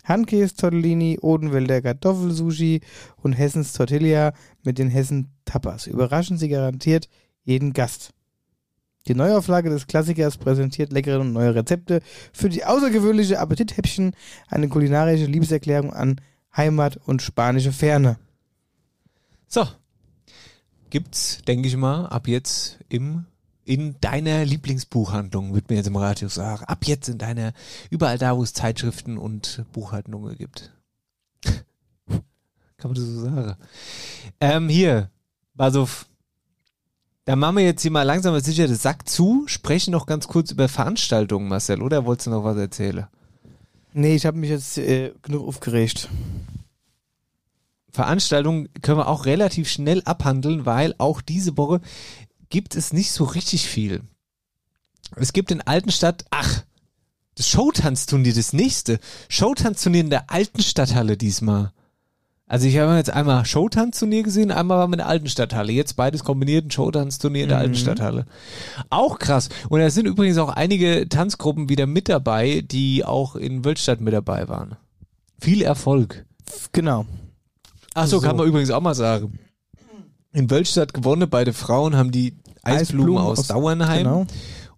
Handkäse Tortellini, Odenwälder Kartoffelsushi und Hessens Tortilla mit den Hessen Tapas. Überraschen Sie garantiert jeden Gast. Die Neuauflage des Klassikers präsentiert leckere und neue Rezepte für die außergewöhnliche Appetithäppchen, eine kulinarische Liebeserklärung an Heimat und spanische Ferne. So. Gibt's, denke ich mal, ab jetzt im in deiner Lieblingsbuchhandlung, wird mir jetzt im Radio sagen. Ab jetzt in deiner, überall da, wo es Zeitschriften und Buchhandlungen gibt. Kann man das so sagen? Ähm, hier, Basov. Da machen wir jetzt hier mal langsam aber sicher den Sack zu, sprechen noch ganz kurz über Veranstaltungen, Marcel, oder wolltest du noch was erzählen? Nee, ich habe mich jetzt äh, genug aufgeregt. Veranstaltungen können wir auch relativ schnell abhandeln, weil auch diese Woche gibt es nicht so richtig viel. Es gibt in Altenstadt, ach, das Showtanzturnier, das nächste. Showtanzturnier in der alten Stadthalle diesmal. Also ich habe jetzt einmal Showtanzturnier gesehen, einmal war mit der alten Stadthalle. Jetzt beides kombiniert, ein Showtanzturnier in der alten Mhm. Stadthalle. Auch krass. Und da sind übrigens auch einige Tanzgruppen wieder mit dabei, die auch in Wölstadt mit dabei waren. Viel Erfolg. Genau. Ach so, So. kann man übrigens auch mal sagen. In Wölstadt gewonnen, bei den Frauen haben die Eisblumen, Eisblumen aus, aus- Dauernheim genau.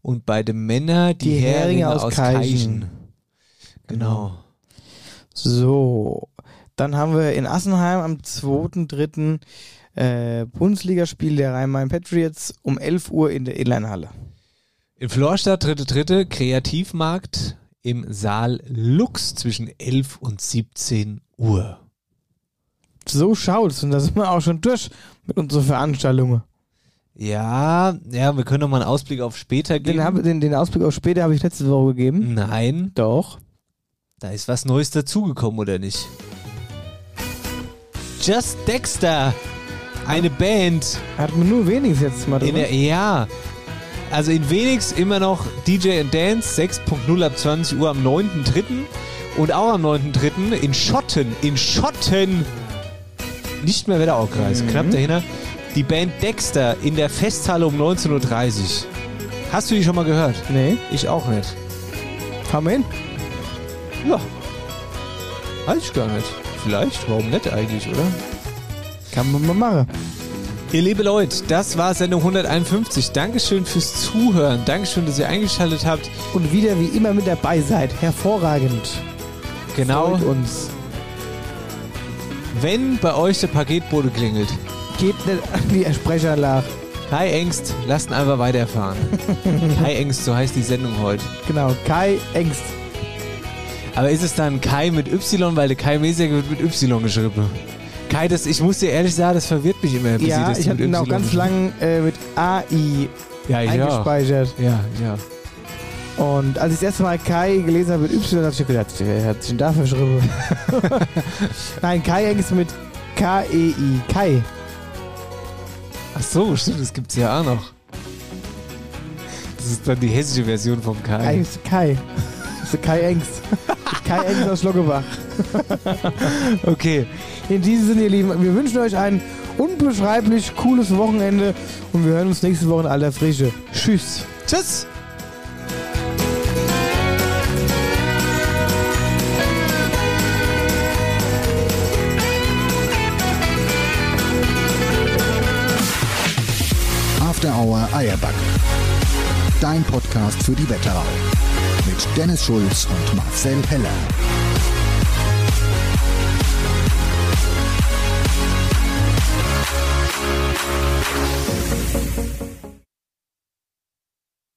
und bei den Männern die, Die Heringe Heringe aus, aus Keichen. Keichen. Genau. So, dann haben wir in Assenheim am 2.3. äh, Bundesligaspiel der Rhein-Main Patriots um 11 Uhr in der Inline-Halle. In Florstadt, dritte, dritte, Kreativmarkt im Saal Lux zwischen 11 und 17 Uhr. So schaut's und da sind wir auch schon durch mit unseren Veranstaltungen. Ja, ja, wir können noch mal einen Ausblick auf später geben. Den, hab, den, den Ausblick auf später habe ich letzte Woche gegeben. Nein. Doch. Da ist was Neues dazugekommen, oder nicht? Just Dexter. Eine Band. Hat man nur wenigstens jetzt mal In drüber. der, ja. Also in Wenigst immer noch DJ and Dance 6.0 ab 20 Uhr am 9.3. Und auch am 9.3. in Schotten. In Schotten. Nicht mehr Wetteraukreis. Mhm. Knapp dahinter. Die Band Dexter in der Festhalle um 19.30 Uhr. Hast du die schon mal gehört? Nee. Ich auch nicht. Fahren wir hin? Ja. Weiß ich gar nicht. Vielleicht. Warum nicht eigentlich, oder? Kann man mal machen. Ihr liebe Leute, das war Sendung 151. Dankeschön fürs Zuhören. Dankeschön, dass ihr eingeschaltet habt. Und wieder wie immer mit dabei seid. Hervorragend. Genau. Freut uns. Wenn bei euch der Paketbote klingelt, Geht nicht an die Sprechanlage. Kai Engst, lasst ihn einfach weiterfahren. Kai Engst, so heißt die Sendung heute. Genau, Kai Engst. Aber ist es dann Kai mit Y, weil der Kai Mesiak wird mit Y geschrieben? Kai, das, ich muss dir ehrlich sagen, das verwirrt mich immer. bis Ja, ich hatte ihn auch ganz lang äh, mit AI Ja, auch. eingespeichert. Ja, ja. Und als ich das erste Mal Kai gelesen habe mit Y, habe ich gedacht, wer hat sich denn dafür geschrieben? Nein, Kai Engst mit K-E-I. Kai. Ach so, stimmt, das gibt's ja auch noch. Das ist dann die hessische Version vom Kai. Eigentlich Kai. Das ist Kai Engst. Kai Engst aus Schlockebach. okay. In diesem Sinne, ihr Lieben, wir wünschen euch ein unbeschreiblich cooles Wochenende und wir hören uns nächste Woche in aller Frische. Tschüss. Tschüss. After Hour Eierback. Dein Podcast für die Wetterau. Mit Dennis Schulz und Marcel Heller.